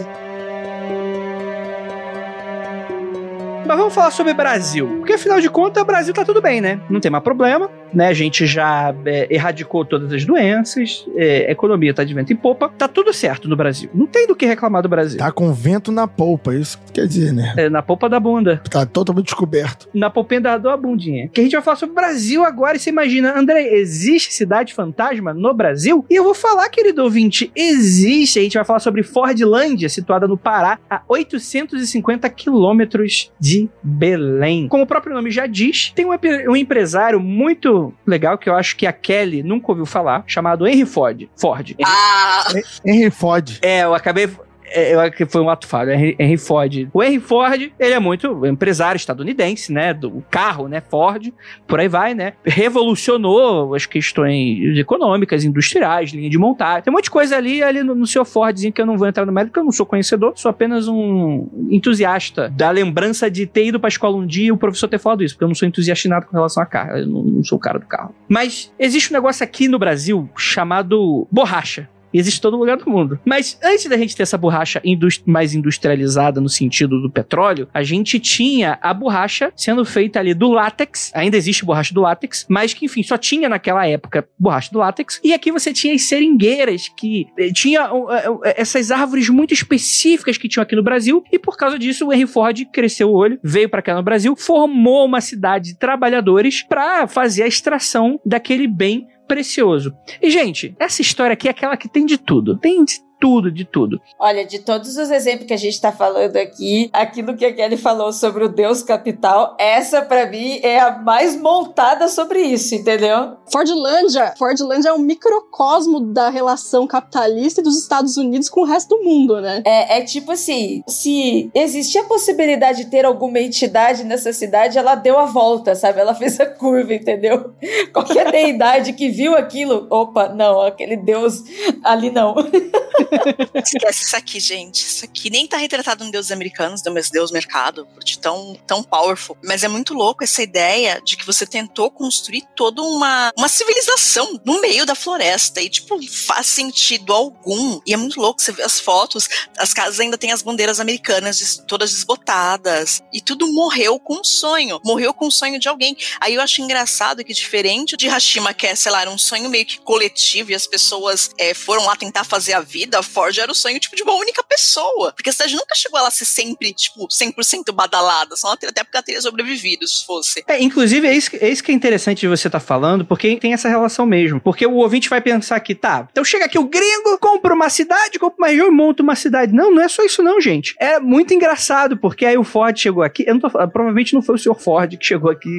Mas vamos falar sobre Brasil. Porque afinal de contas, o Brasil tá tudo bem, né? Não tem mais problema né? A gente já é, erradicou todas as doenças, é, a economia tá de vento em popa, tá tudo certo no Brasil. Não tem do que reclamar do Brasil. Tá com vento na polpa, isso quer dizer, né? É, na polpa da bunda. Tá totalmente descoberto. Na polpinha da, da bundinha. Que a gente vai falar sobre o Brasil agora e você imagina, André, existe cidade fantasma no Brasil? E eu vou falar, querido ouvinte, existe. A gente vai falar sobre Fordlândia, situada no Pará, a 850 quilômetros de Belém. Como o próprio nome já diz, tem um, um empresário muito legal que eu acho que a Kelly nunca ouviu falar, chamado Henry Ford. Ford. Ah! Henry Ford. É, eu acabei eu acho que foi um ato falho, Henry Ford. O Henry Ford, ele é muito empresário estadunidense, né, do carro, né, Ford, por aí vai, né, revolucionou as questões econômicas, industriais, linha de montagem, tem um monte de coisa ali, ali no, no seu Fordzinho que eu não vou entrar no mérito, porque eu não sou conhecedor, sou apenas um entusiasta da lembrança de ter ido pra escola um dia e o professor ter falado isso, porque eu não sou entusiastinado com relação a carro, eu não, não sou o cara do carro. Mas existe um negócio aqui no Brasil chamado borracha existe todo lugar do mundo. Mas antes da gente ter essa borracha indust mais industrializada no sentido do petróleo, a gente tinha a borracha sendo feita ali do látex, ainda existe borracha do látex, mas que enfim, só tinha naquela época borracha do látex, e aqui você tinha as seringueiras que eh, tinha uh, essas árvores muito específicas que tinham aqui no Brasil, e por causa disso o Henry Ford cresceu o olho, veio para cá no Brasil, formou uma cidade de trabalhadores para fazer a extração daquele bem precioso. E, gente, essa história aqui é aquela que tem de tudo. Tem de tudo, de tudo. Olha, de todos os exemplos que a gente tá falando aqui, aquilo que a Kelly falou sobre o Deus capital, essa para mim é a mais montada sobre isso, entendeu? Fordlândia, Fordlândia é um microcosmo da relação capitalista dos Estados Unidos com o resto do mundo, né? É, é tipo assim, se existia a possibilidade de ter alguma entidade nessa cidade, ela deu a volta, sabe? Ela fez a curva, entendeu? Qualquer deidade que viu aquilo, opa, não, aquele Deus ali não. Esquece isso aqui, gente. Isso aqui nem tá retratado no Deus Americanos, Deus, Deus Mercado, de tão, tão powerful. Mas é muito louco essa ideia de que você tentou construir toda uma, uma civilização no meio da floresta. E, tipo, faz sentido algum. E é muito louco você ver as fotos, as casas ainda têm as bandeiras americanas todas desbotadas. E tudo morreu com um sonho. Morreu com o sonho de alguém. Aí eu acho engraçado que, diferente de Hashima, que é, sei lá, um sonho meio que coletivo e as pessoas é, foram lá tentar fazer a vida, Ford era o sonho, tipo, de uma única pessoa. Porque a cidade nunca chegou a ser sempre, tipo, 100% badalada. Só até porque ela teria sobrevivido, se fosse. É, inclusive, é isso, é isso que é interessante de você estar tá falando, porque tem essa relação mesmo. Porque o ouvinte vai pensar que, tá, então chega aqui o gringo, compra uma cidade, compra uma região e monta uma cidade. Não, não é só isso não, gente. É muito engraçado, porque aí o Ford chegou aqui, eu não tô, provavelmente não foi o senhor Ford que chegou aqui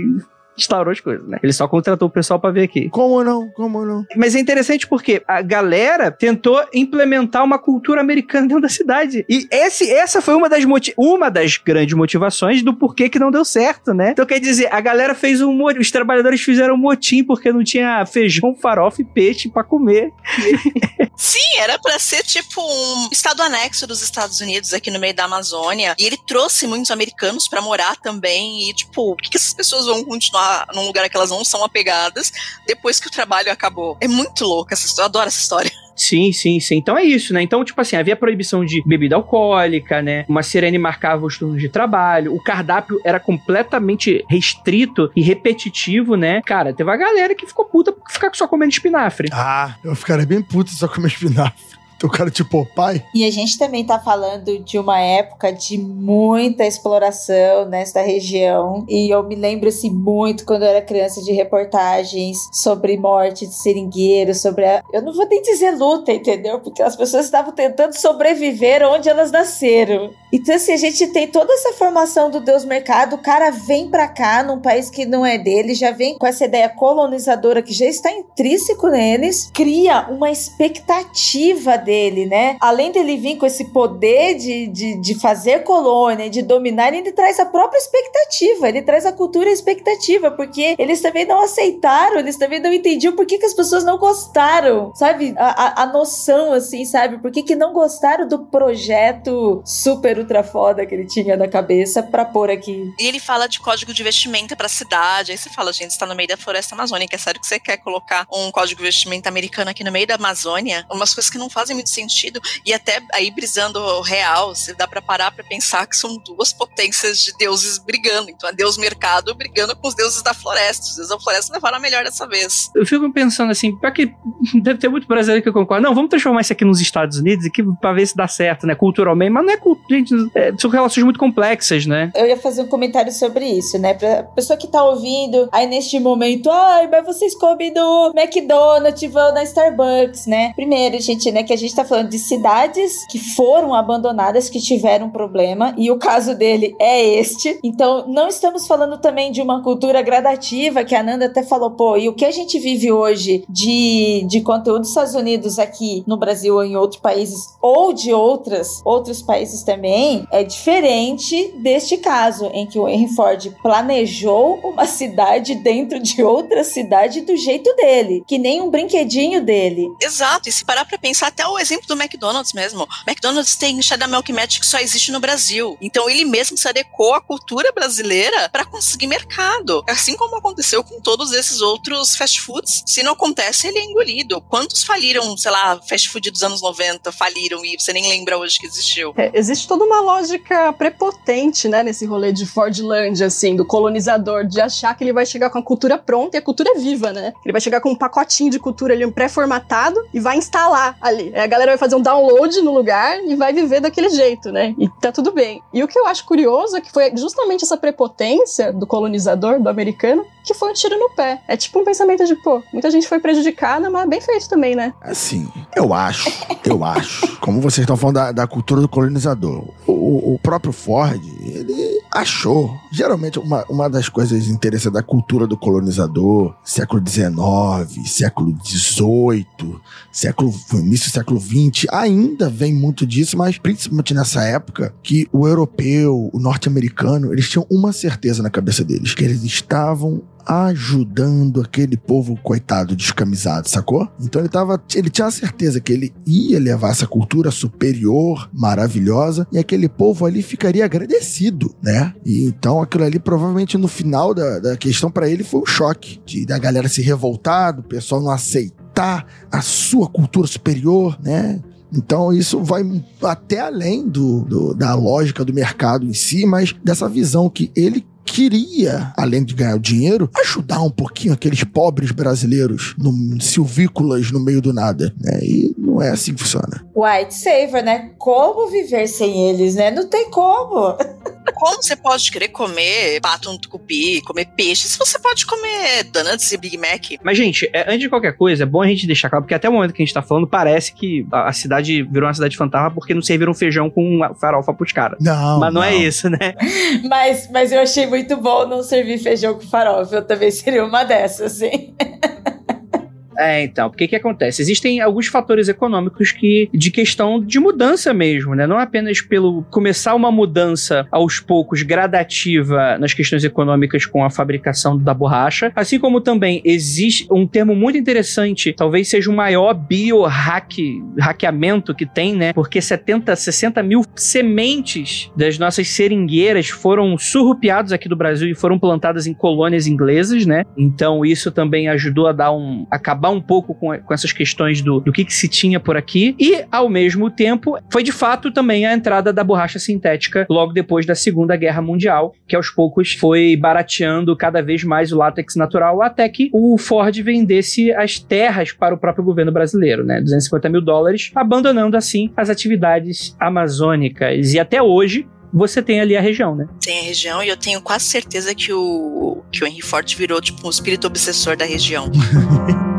instaurou as coisas, né? Ele só contratou o pessoal para ver aqui. Como não? Como não? Mas é interessante porque a galera tentou implementar uma cultura americana dentro da cidade. E esse, essa foi uma das, uma das grandes motivações do porquê que não deu certo, né? Então quer dizer, a galera fez um os trabalhadores fizeram um motim porque não tinha feijão, farofa e peixe para comer. Sim, era para ser tipo um estado anexo dos Estados Unidos aqui no meio da Amazônia. E ele trouxe muitos americanos para morar também. E tipo, o que, que essas pessoas vão continuar num lugar que elas não são apegadas depois que o trabalho acabou. É muito louco essa história, eu adoro essa história. Sim, sim, sim. Então é isso, né? Então, tipo assim, havia proibição de bebida alcoólica, né? Uma sirene marcava os turnos de trabalho. O cardápio era completamente restrito e repetitivo, né? Cara, teve uma galera que ficou puta por ficar só comendo espinafre. Ah, eu ficaria bem puto só comer espinafre. Cara, tipo, pai. E a gente também tá falando de uma época de muita exploração nesta região. E eu me lembro, assim, muito quando eu era criança de reportagens sobre morte de seringueiro, sobre a. Eu não vou nem dizer luta, entendeu? Porque as pessoas estavam tentando sobreviver onde elas nasceram. Então, assim, a gente tem toda essa formação do Deus Mercado. O cara vem pra cá, num país que não é dele, já vem com essa ideia colonizadora que já está intrínseco neles, cria uma expectativa dele dele, né? Além dele vir com esse poder de, de, de fazer colônia, de dominar, ele traz a própria expectativa, ele traz a cultura expectativa, porque eles também não aceitaram, eles também não entendiam por que, que as pessoas não gostaram, sabe? A, a, a noção, assim, sabe? Por que, que não gostaram do projeto super ultra foda que ele tinha na cabeça pra pôr aqui. E ele fala de código de vestimenta pra cidade, aí você fala, gente, você tá no meio da floresta amazônica, é sério que você quer colocar um código de vestimenta americano aqui no meio da Amazônia? Umas coisas que não fazem muito sentido. E até aí brisando o real, você dá para parar para pensar que são duas potências de deuses brigando. Então é Deus mercado brigando com os deuses da floresta. Os deuses da floresta levaram a melhor dessa vez. Eu fico pensando assim, para que deve ter muito brasileiro que concorda. Não, vamos transformar isso aqui nos Estados Unidos aqui para ver se dá certo, né? Culturalmente, mas não é gente, é, são relações muito complexas, né? Eu ia fazer um comentário sobre isso, né? Pra pessoa que tá ouvindo, aí neste momento, ai, mas vocês comem no McDonald's, vão na Starbucks, né? Primeiro, gente, né, que a gente tá falando de cidades que foram abandonadas, que tiveram problema, e o caso dele é este. Então, não estamos falando também de uma cultura gradativa, que a Nanda até falou, pô, e o que a gente vive hoje de, de conteúdo dos Estados Unidos aqui no Brasil ou em outros países, ou de outras, outros países também, é diferente deste caso, em que o Henry Ford planejou uma cidade dentro de outra cidade do jeito dele, que nem um brinquedinho dele. Exato, e se parar pra pensar até o exemplo do McDonald's mesmo. McDonald's tem cheddar milk match que só existe no Brasil. Então ele mesmo se adequou à cultura brasileira para conseguir mercado. Assim como aconteceu com todos esses outros fast foods. Se não acontece, ele é engolido. Quantos faliram, sei lá, fast food dos anos 90 faliram e você nem lembra hoje que existiu? É, existe toda uma lógica prepotente, né, nesse rolê de Fordland, assim, do colonizador, de achar que ele vai chegar com a cultura pronta e a cultura é viva, né? Ele vai chegar com um pacotinho de cultura ali, um pré-formatado e vai instalar ali. A galera vai fazer um download no lugar e vai viver daquele jeito, né? E tá tudo bem. E o que eu acho curioso é que foi justamente essa prepotência do colonizador, do americano, que foi um tiro no pé. É tipo um pensamento de, pô, muita gente foi prejudicada, mas bem feito também, né? Assim, eu acho, eu acho. Como vocês estão falando da, da cultura do colonizador, o, o, próprio Ford, ele achou. Geralmente, uma, uma das coisas interessantes da cultura do colonizador, século XIX, século XVIII, século, início do século XX, ainda vem muito disso, mas principalmente nessa época, que o europeu, o norte-americano, eles tinham uma certeza na cabeça deles, que eles estavam ajudando aquele povo coitado descamisado, sacou? Então ele tava, ele tinha a certeza que ele ia levar essa cultura superior, maravilhosa, e aquele povo ali ficaria agradecido, né? E então aquilo ali provavelmente no final da, da questão para ele foi um choque de da galera se revoltar, do pessoal não aceitar a sua cultura superior, né? Então isso vai até além do, do, da lógica do mercado em si, mas dessa visão que ele queria, além de ganhar o dinheiro, ajudar um pouquinho aqueles pobres brasileiros no, silvícolas no meio do nada. Né? E não é assim que funciona. White Saver, né? Como viver sem eles, né? Não tem como. Como você pode querer comer pato no tucupi, comer peixe, se você pode comer donuts e Big Mac? Mas, gente, é, antes de qualquer coisa, é bom a gente deixar claro, porque até o momento que a gente tá falando, parece que a, a cidade virou uma cidade fantasma porque não serviram feijão com farofa pros caras. Não. Mas não, não, é isso, né? mas, mas eu achei muito bom não servir feijão com farofa. Eu também seria uma dessas, assim. É, então, porque que acontece? Existem alguns fatores econômicos que de questão de mudança mesmo, né? Não apenas pelo começar uma mudança aos poucos gradativa nas questões econômicas com a fabricação da borracha, assim como também existe um termo muito interessante, talvez seja o maior biohack, hackeamento que tem, né? Porque 70, 60 mil sementes das nossas seringueiras foram surrupiadas aqui do Brasil e foram plantadas em colônias inglesas, né? Então isso também ajudou a dar um acabar acabar um pouco com, com essas questões do, do que, que se tinha por aqui. E, ao mesmo tempo, foi de fato também a entrada da borracha sintética logo depois da Segunda Guerra Mundial, que aos poucos foi barateando cada vez mais o látex natural, até que o Ford vendesse as terras para o próprio governo brasileiro, né? 250 mil dólares, abandonando assim as atividades amazônicas. E até hoje, você tem ali a região, né? Tem a região e eu tenho quase certeza que o, que o Henry Ford virou tipo um espírito obsessor da região.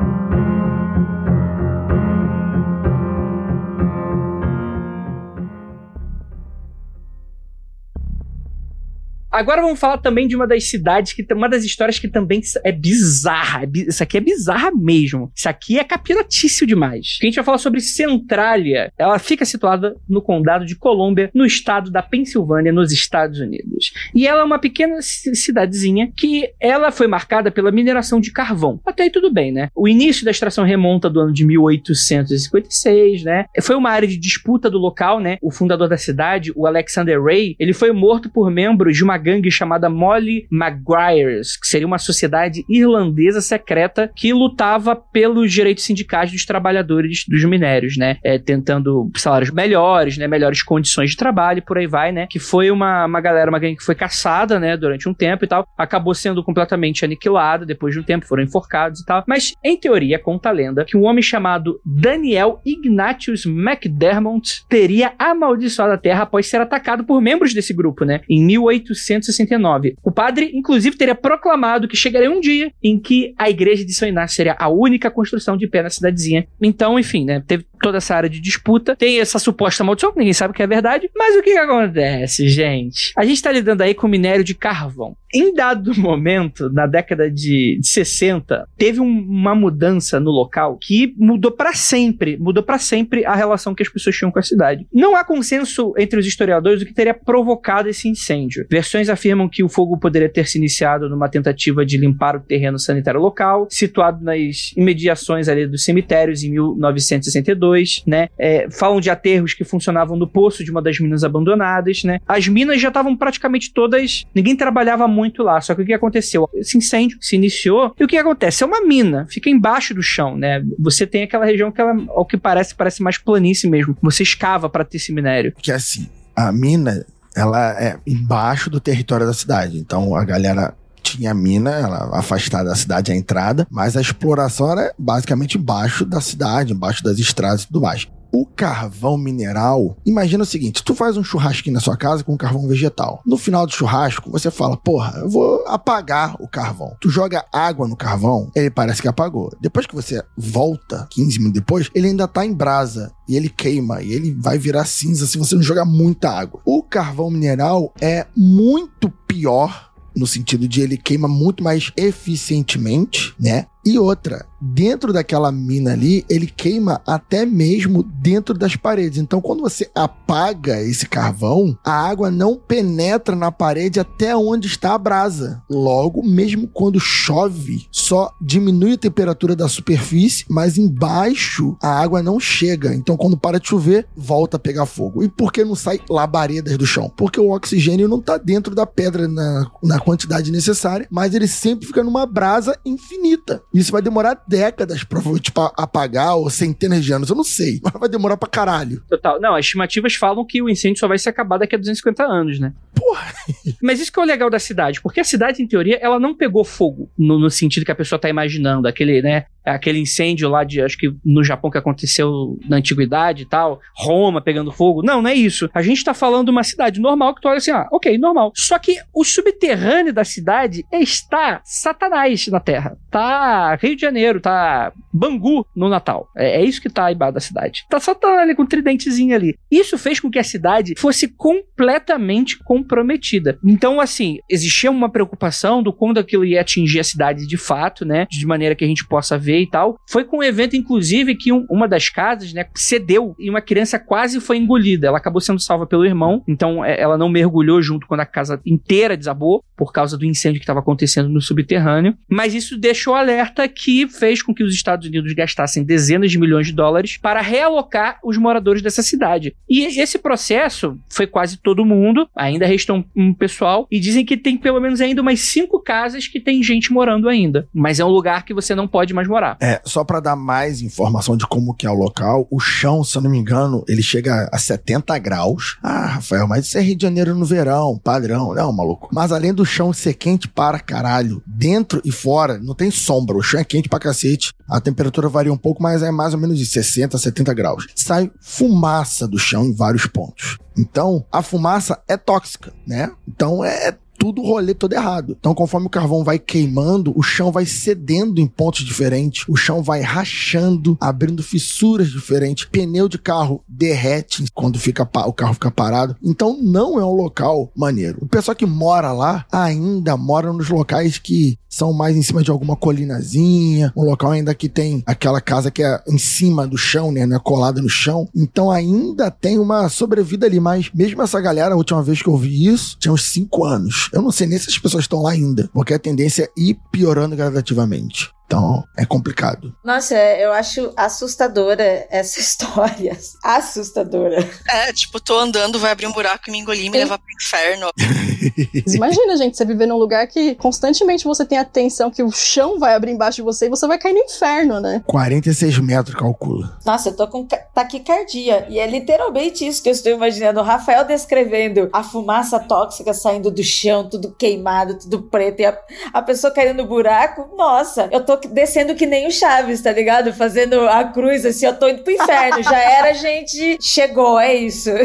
Agora vamos falar também de uma das cidades que uma das histórias que também é bizarra. É isso aqui é bizarra mesmo. Isso aqui é capirotício demais. A gente vai falar sobre Centralia. Ela fica situada no condado de Colômbia, no estado da Pensilvânia, nos Estados Unidos. E ela é uma pequena cidadezinha que ela foi marcada pela mineração de carvão. Até aí tudo bem, né? O início da extração remonta do ano de 1856, né? Foi uma área de disputa do local, né? O fundador da cidade, o Alexander Ray, ele foi morto por membros de uma gangue chamada Molly Maguires, que seria uma sociedade irlandesa secreta que lutava pelos direitos sindicais dos trabalhadores dos minérios, né? É, tentando salários melhores, né? Melhores condições de trabalho por aí vai, né? Que foi uma, uma galera, uma gangue que foi caçada, né? Durante um tempo e tal. Acabou sendo completamente aniquilada depois de um tempo, foram enforcados e tal. Mas, em teoria, conta a lenda que um homem chamado Daniel Ignatius McDermott teria amaldiçoado a Terra após ser atacado por membros desse grupo, né? Em 1800 1869. O padre, inclusive, teria proclamado que chegaria um dia em que a igreja de São Inácio seria a única construção de pé na cidadezinha. Então, enfim, né, teve toda essa área de disputa, tem essa suposta maldição, que ninguém sabe que é verdade, mas o que, que acontece, gente? A gente está lidando aí com minério de carvão. Em dado momento, na década de, de 60, teve um, uma mudança no local que mudou para sempre, mudou para sempre a relação que as pessoas tinham com a cidade. Não há consenso entre os historiadores do que teria provocado esse incêndio. Versões afirmam que o fogo poderia ter se iniciado numa tentativa de limpar o terreno sanitário local, situado nas imediações ali dos cemitérios em 1962, né? É, falam de aterros que funcionavam no poço de uma das minas abandonadas, né? As minas já estavam praticamente todas, ninguém trabalhava muito lá, só que o que aconteceu? Esse incêndio se iniciou e o que acontece? É uma mina, fica embaixo do chão, né? Você tem aquela região que ela, ao que parece, parece mais planície mesmo. Você escava para ter esse minério. Que assim, a mina ela é embaixo do território da cidade. Então a galera tinha mina, ela afastada da cidade a entrada, mas a exploração era basicamente embaixo da cidade, embaixo das estradas e tudo mais. O carvão mineral, imagina o seguinte: tu faz um churrasquinho na sua casa com carvão vegetal. No final do churrasco, você fala, porra, eu vou apagar o carvão. Tu joga água no carvão, ele parece que apagou. Depois que você volta, 15 minutos depois, ele ainda tá em brasa e ele queima e ele vai virar cinza se você não jogar muita água. O carvão mineral é muito pior no sentido de ele queima muito mais eficientemente, né? E outra, dentro daquela mina ali, ele queima até mesmo dentro das paredes. Então, quando você apaga esse carvão, a água não penetra na parede até onde está a brasa. Logo, mesmo quando chove, só diminui a temperatura da superfície, mas embaixo a água não chega. Então, quando para de chover, volta a pegar fogo. E por que não sai labaredas do chão? Porque o oxigênio não está dentro da pedra na, na quantidade necessária, mas ele sempre fica numa brasa infinita. Isso vai demorar décadas pra tipo, apagar, ou centenas de anos, eu não sei. Mas vai demorar pra caralho. Total. Não, as estimativas falam que o incêndio só vai se acabar daqui a 250 anos, né? Porra. Mas isso que é o legal da cidade, porque a cidade, em teoria, ela não pegou fogo, no, no sentido que a pessoa tá imaginando, aquele, né, aquele incêndio lá de, acho que no Japão que aconteceu na antiguidade e tal, Roma pegando fogo. Não, não é isso. A gente tá falando de uma cidade normal que tu olha assim, ah, ok, normal. Só que o subterrâneo da cidade está Satanás na Terra. Tá Rio de Janeiro, tá Bangu no Natal. É, é isso que tá embaixo da cidade. Tá Satanás ali com um tridentezinho ali. Isso fez com que a cidade fosse completamente comprometida. Então, assim, existia uma preocupação do quando aquilo ia atingir a cidade de fato, né? De maneira que a gente possa ver e tal. Foi com um evento, inclusive, que um, uma das casas, né, cedeu e uma criança quase foi engolida. Ela acabou sendo salva pelo irmão, então é, ela não mergulhou junto quando a casa inteira desabou por causa do incêndio que estava acontecendo no subterrâneo. Mas isso deixou alerta que fez com que os Estados Unidos gastassem dezenas de milhões de dólares para realocar os moradores dessa cidade. E esse processo foi quase todo mundo, ainda resta um, um pessoal, e dizem que tem pelo menos ainda umas cinco casas que tem gente morando ainda. Mas é um lugar que você não pode mais morar. É, só para dar mais informação de como que é o local, o chão, se eu não me engano, ele chega a 70 graus. Ah, Rafael, mas isso é Rio de Janeiro no verão, padrão. Não, maluco. Mas além do chão ser quente para caralho, dentro e fora, não tem sombra. O chão é quente pra cacete. A temperatura varia um pouco, mas é mais ou menos de 60 a 70 graus. Sai fumaça do chão em vários pontos. Então, a fumaça é tóxica, né? Então é tudo o rolê todo errado. Então, conforme o carvão vai queimando, o chão vai cedendo em pontos diferentes, o chão vai rachando, abrindo fissuras diferentes. Pneu de carro derrete quando fica o carro fica parado. Então, não é um local maneiro. O pessoal que mora lá ainda mora nos locais que são mais em cima de alguma colinazinha, um local ainda que tem aquela casa que é em cima do chão, né, né colada no chão. Então ainda tem uma sobrevida ali, mas mesmo essa galera, a última vez que eu vi isso, tinha uns 5 anos. Eu não sei nem se as pessoas estão lá ainda, porque a tendência é ir piorando gradativamente. Então, é complicado. Nossa, eu acho assustadora essa história. Assustadora. É, tipo, tô andando, vai abrir um buraco e me engolir e me levar pro inferno. Imagina, gente, você viver num lugar que constantemente você tem atenção que o chão vai abrir embaixo de você e você vai cair no inferno, né? 46 metros, calcula. Nossa, eu tô com taquicardia. E é literalmente isso que eu estou imaginando. O Rafael descrevendo a fumaça tóxica saindo do chão, tudo queimado, tudo preto, e a, a pessoa caindo no buraco. Nossa, eu tô descendo que nem o Chaves, tá ligado? Fazendo a cruz assim, eu tô indo pro inferno. Já era, gente. Chegou, é isso.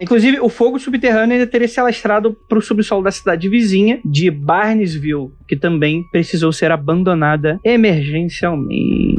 Inclusive, o fogo subterrâneo ainda teria se alastrado para o subsolo da cidade vizinha de Barnesville, que também precisou ser abandonada emergencialmente.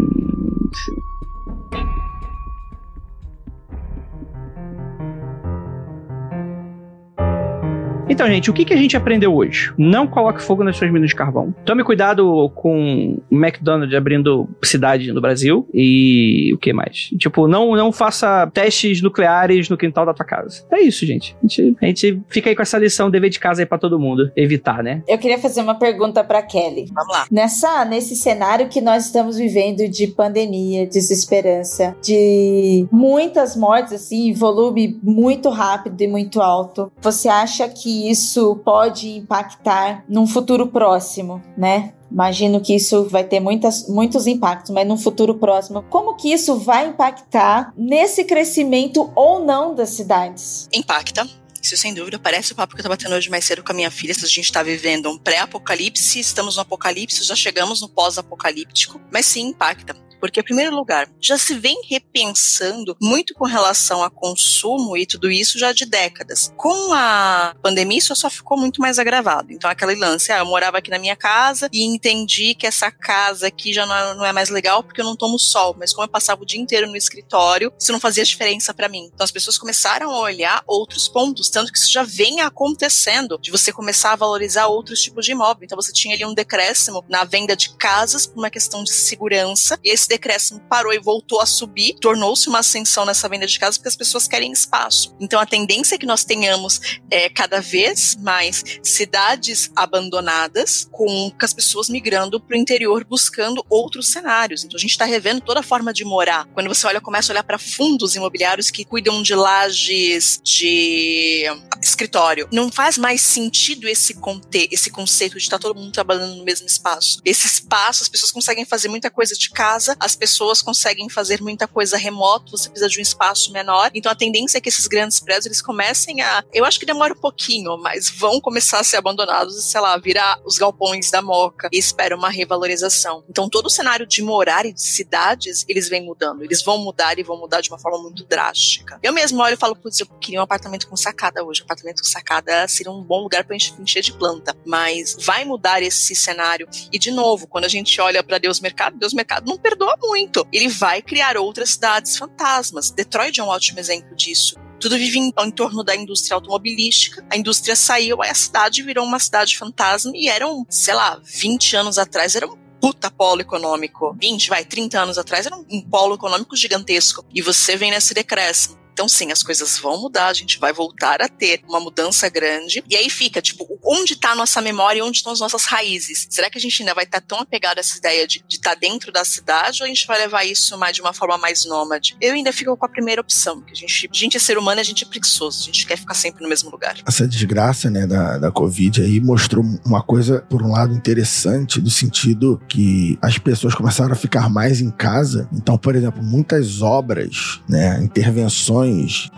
Então, gente, o que, que a gente aprendeu hoje? Não coloque fogo nas suas minas de carvão. Tome cuidado com o McDonald's abrindo cidade no Brasil. E o que mais? Tipo, não, não faça testes nucleares no quintal da tua casa. É isso, gente. A gente, a gente fica aí com essa lição, dever de casa aí pra todo mundo. Evitar, né? Eu queria fazer uma pergunta pra Kelly. Vamos lá. Nessa, nesse cenário que nós estamos vivendo de pandemia, desesperança, de muitas mortes, assim, volume muito rápido e muito alto, você acha que isso pode impactar num futuro próximo, né? Imagino que isso vai ter muitas, muitos impactos, mas num futuro próximo, como que isso vai impactar nesse crescimento ou não das cidades? Impacta. Isso sem dúvida. Parece o papo que eu tava tendo hoje mais cedo com a minha filha. Se a gente tá vivendo um pré-apocalipse, estamos no apocalipse, já chegamos no pós-apocalíptico. Mas sim, impacta Porque, em primeiro lugar, já se vem repensando muito com relação a consumo e tudo isso já de décadas. Com a pandemia, isso só ficou muito mais agravado. Então, aquele lance, ah, eu morava aqui na minha casa e entendi que essa casa aqui já não é, é mais legal porque eu não tomo sol, mas como eu passava o dia inteiro no escritório, isso não fazia diferença para mim. Então, as pessoas começaram a olhar outros pontos, tanto que isso já vem acontecendo, de você começar a valorizar outros tipos de imóvel. Então, você tinha ali um decréscimo na venda de casas por uma questão de segurança, e esse decréscimo parou e voltou a subir, tornou-se uma ascensão nessa venda de casas porque as pessoas querem espaço. Então, a tendência é que nós tenhamos é, cada vez mais cidades abandonadas, com as pessoas migrando para o interior buscando outros cenários. Então, a gente está revendo toda a forma de morar. Quando você olha, começa a olhar para fundos imobiliários que cuidam de lajes de escritório, não faz mais sentido esse conter, esse conceito de estar tá todo mundo trabalhando no mesmo espaço. Esse espaço, as pessoas conseguem fazer muita coisa de casa, as pessoas conseguem fazer muita coisa remoto, você precisa de um espaço menor. Então a tendência é que esses grandes prédios eles comecem a, eu acho que demora um pouquinho, mas vão começar a ser abandonados e sei lá, virar os galpões da Moca e espera uma revalorização. Então todo o cenário de morar e de cidades, eles vêm mudando, eles vão mudar e vão mudar de uma forma muito drástica. Eu mesmo olho e falo, putz, eu queria um apartamento com sacada hoje. Um apartamento com sacada seria um bom lugar para encher de planta, mas vai mudar esse cenário. E de novo, quando a gente olha para Deus Mercado, Deus Mercado não perdoa muito. Ele vai criar outras cidades fantasmas. Detroit é um ótimo exemplo disso. Tudo vive em, em, torno da indústria automobilística. A indústria saiu, aí a cidade virou uma cidade fantasma e eram, sei lá, 20 anos atrás, era um puta polo econômico. 20, vai, 30 anos atrás, era um polo econômico gigantesco. E você vem nesse decréscimo. Então, sim, as coisas vão mudar, a gente vai voltar a ter uma mudança grande. E aí fica, tipo, onde está a nossa memória e onde estão as nossas raízes? Será que a gente ainda vai estar tá tão apegado a essa ideia de estar tá dentro da cidade ou a gente vai levar isso mais de uma forma mais nômade? Eu ainda fico com a primeira opção, que a gente, a gente é ser humano, a gente é preguiçoso, a gente quer ficar sempre no mesmo lugar. Essa desgraça, né, da, da Covid aí mostrou uma coisa, por um lado, interessante, do sentido que as pessoas começaram a ficar mais em casa. Então, por exemplo, muitas obras, né, intervenções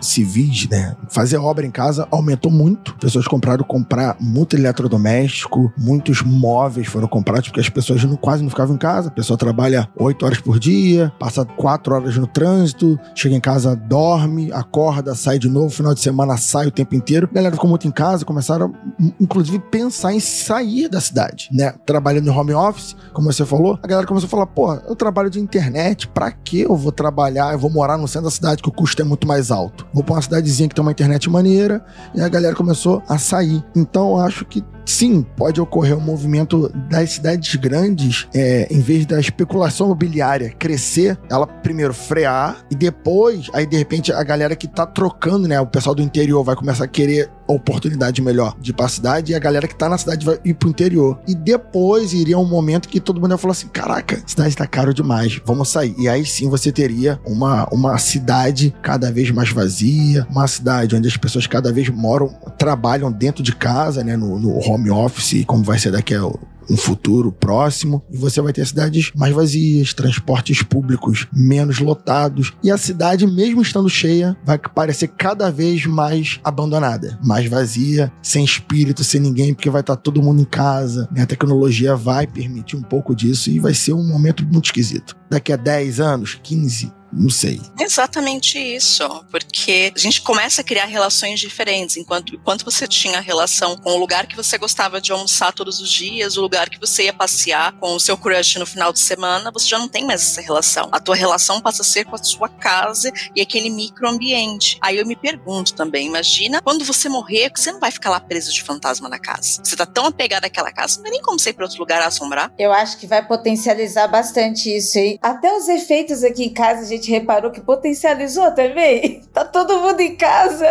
civis, né? Fazer obra em casa aumentou muito. Pessoas compraram comprar muito eletrodoméstico, muitos móveis foram comprados porque as pessoas não, quase não ficavam em casa. A pessoa trabalha oito horas por dia, passa quatro horas no trânsito, chega em casa, dorme, acorda, sai de novo, final de semana sai o tempo inteiro. A galera ficou muito em casa, começaram, inclusive, pensar em sair da cidade, né? Trabalhando em home office, como você falou, a galera começou a falar, pô, eu trabalho de internet, pra que eu vou trabalhar? Eu vou morar no centro da cidade que o custo é muito mais mais alto. Vou pra uma cidadezinha que tem uma internet maneira e a galera começou a sair. Então eu acho que sim, pode ocorrer um movimento das cidades grandes, é, em vez da especulação imobiliária crescer, ela primeiro frear e depois, aí de repente a galera que tá trocando, né, o pessoal do interior vai começar a querer oportunidade melhor de ir pra cidade e a galera que tá na cidade vai ir pro interior. E depois iria um momento que todo mundo ia falar assim: caraca, cidade tá caro demais, vamos sair. E aí sim você teria uma, uma cidade cada vez mais vazia, uma cidade onde as pessoas cada vez moram, trabalham dentro de casa, né, no, no home home office, como vai ser daqui a um futuro próximo, e você vai ter cidades mais vazias, transportes públicos menos lotados, e a cidade, mesmo estando cheia, vai parecer cada vez mais abandonada, mais vazia, sem espírito, sem ninguém, porque vai estar todo mundo em casa, a tecnologia vai permitir um pouco disso e vai ser um momento muito esquisito. Daqui a 10 anos, 15, não sei. Exatamente isso, porque a gente começa a criar relações diferentes. Enquanto, enquanto você tinha a relação com o lugar que você gostava de almoçar todos os dias, o lugar que você ia passear com o seu crush no final de semana, você já não tem mais essa relação. A tua relação passa a ser com a sua casa e aquele microambiente. Aí eu me pergunto também, imagina quando você morrer, você não vai ficar lá preso de fantasma na casa. Você tá tão apegado àquela casa, não tem nem como você ir para outro lugar assombrar. Eu acho que vai potencializar bastante isso aí. Até os efeitos aqui em casa, a gente gente reparou que potencializou também? Tá todo mundo em casa.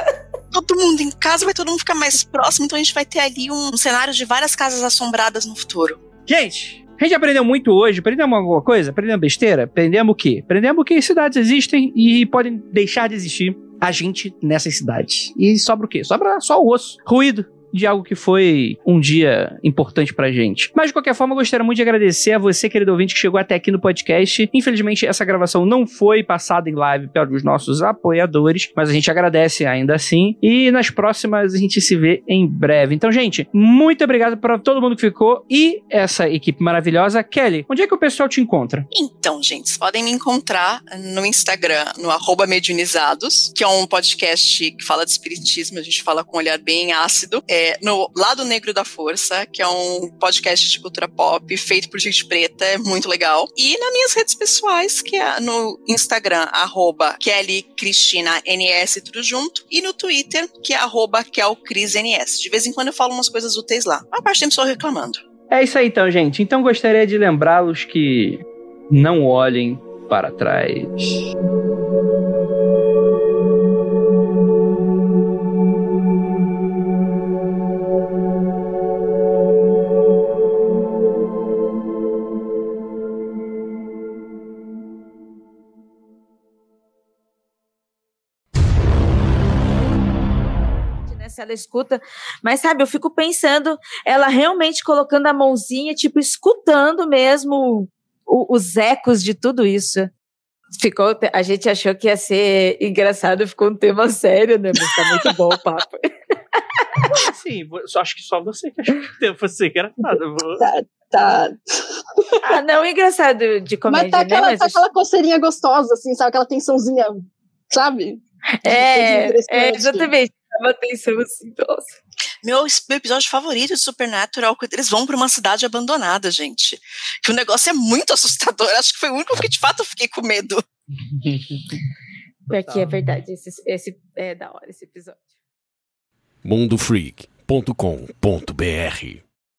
Todo mundo em casa, vai todo mundo ficar mais próximo, então a gente vai ter ali um, cenário de várias casas assombradas no futuro. Gente, a gente aprendeu muito hoje. Aprendemos alguma coisa? Aprendemos besteira? Aprendemos o quê? Aprendemos que cidades existem e podem deixar de existir a gente nessas cidades. E sobra o quê? Sobra só o osso. Ruído. De algo que foi um dia importante pra gente. Mas de qualquer forma, eu gostaria muito de agradecer a você, querido ouvinte, que chegou até aqui no podcast. Infelizmente, essa gravação não foi passada em live pelos nossos apoiadores, mas a gente agradece ainda assim. E nas próximas a gente se vê em breve. Então, gente, muito obrigado para todo mundo que ficou e essa equipe maravilhosa. Kelly, onde é que o pessoal te encontra? Então, gente, podem me encontrar no Instagram, no arroba que é um podcast que fala de espiritismo, a gente fala com um olhar bem ácido. É, no Lado Negro da Força, que é um podcast de cultura pop feito por gente preta, é muito legal. E nas minhas redes pessoais, que é no Instagram, arroba Kelly Cristina NS, tudo junto, e no Twitter, que é arroba KelCrisNS. De vez em quando eu falo umas coisas úteis lá. A parte do tempo só reclamando. É isso aí então, gente. Então gostaria de lembrá-los que não olhem para trás. Escuta, mas sabe, eu fico pensando, ela realmente colocando a mãozinha, tipo, escutando mesmo o, os ecos de tudo isso. Ficou, a gente achou que ia ser engraçado, ficou um tema sério, né? Mas tá muito bom o papo. Sim, só acho que só você que achou que o tema fosse engraçado. Tá, tá. Ah, não, engraçado de comédia, Mas tá aquela, né? tá aquela coceirinha gostosa, assim, sabe? Aquela tensãozinha, sabe? É, é, exatamente. Chama atenção assim, nossa. Meu, meu episódio favorito de Supernatural, quando eles vão pra uma cidade abandonada, gente. Que o negócio é muito assustador. Acho que foi o único que de fato eu fiquei com medo. Aqui é verdade, esse, esse é da hora esse episódio. mundofreak.com.br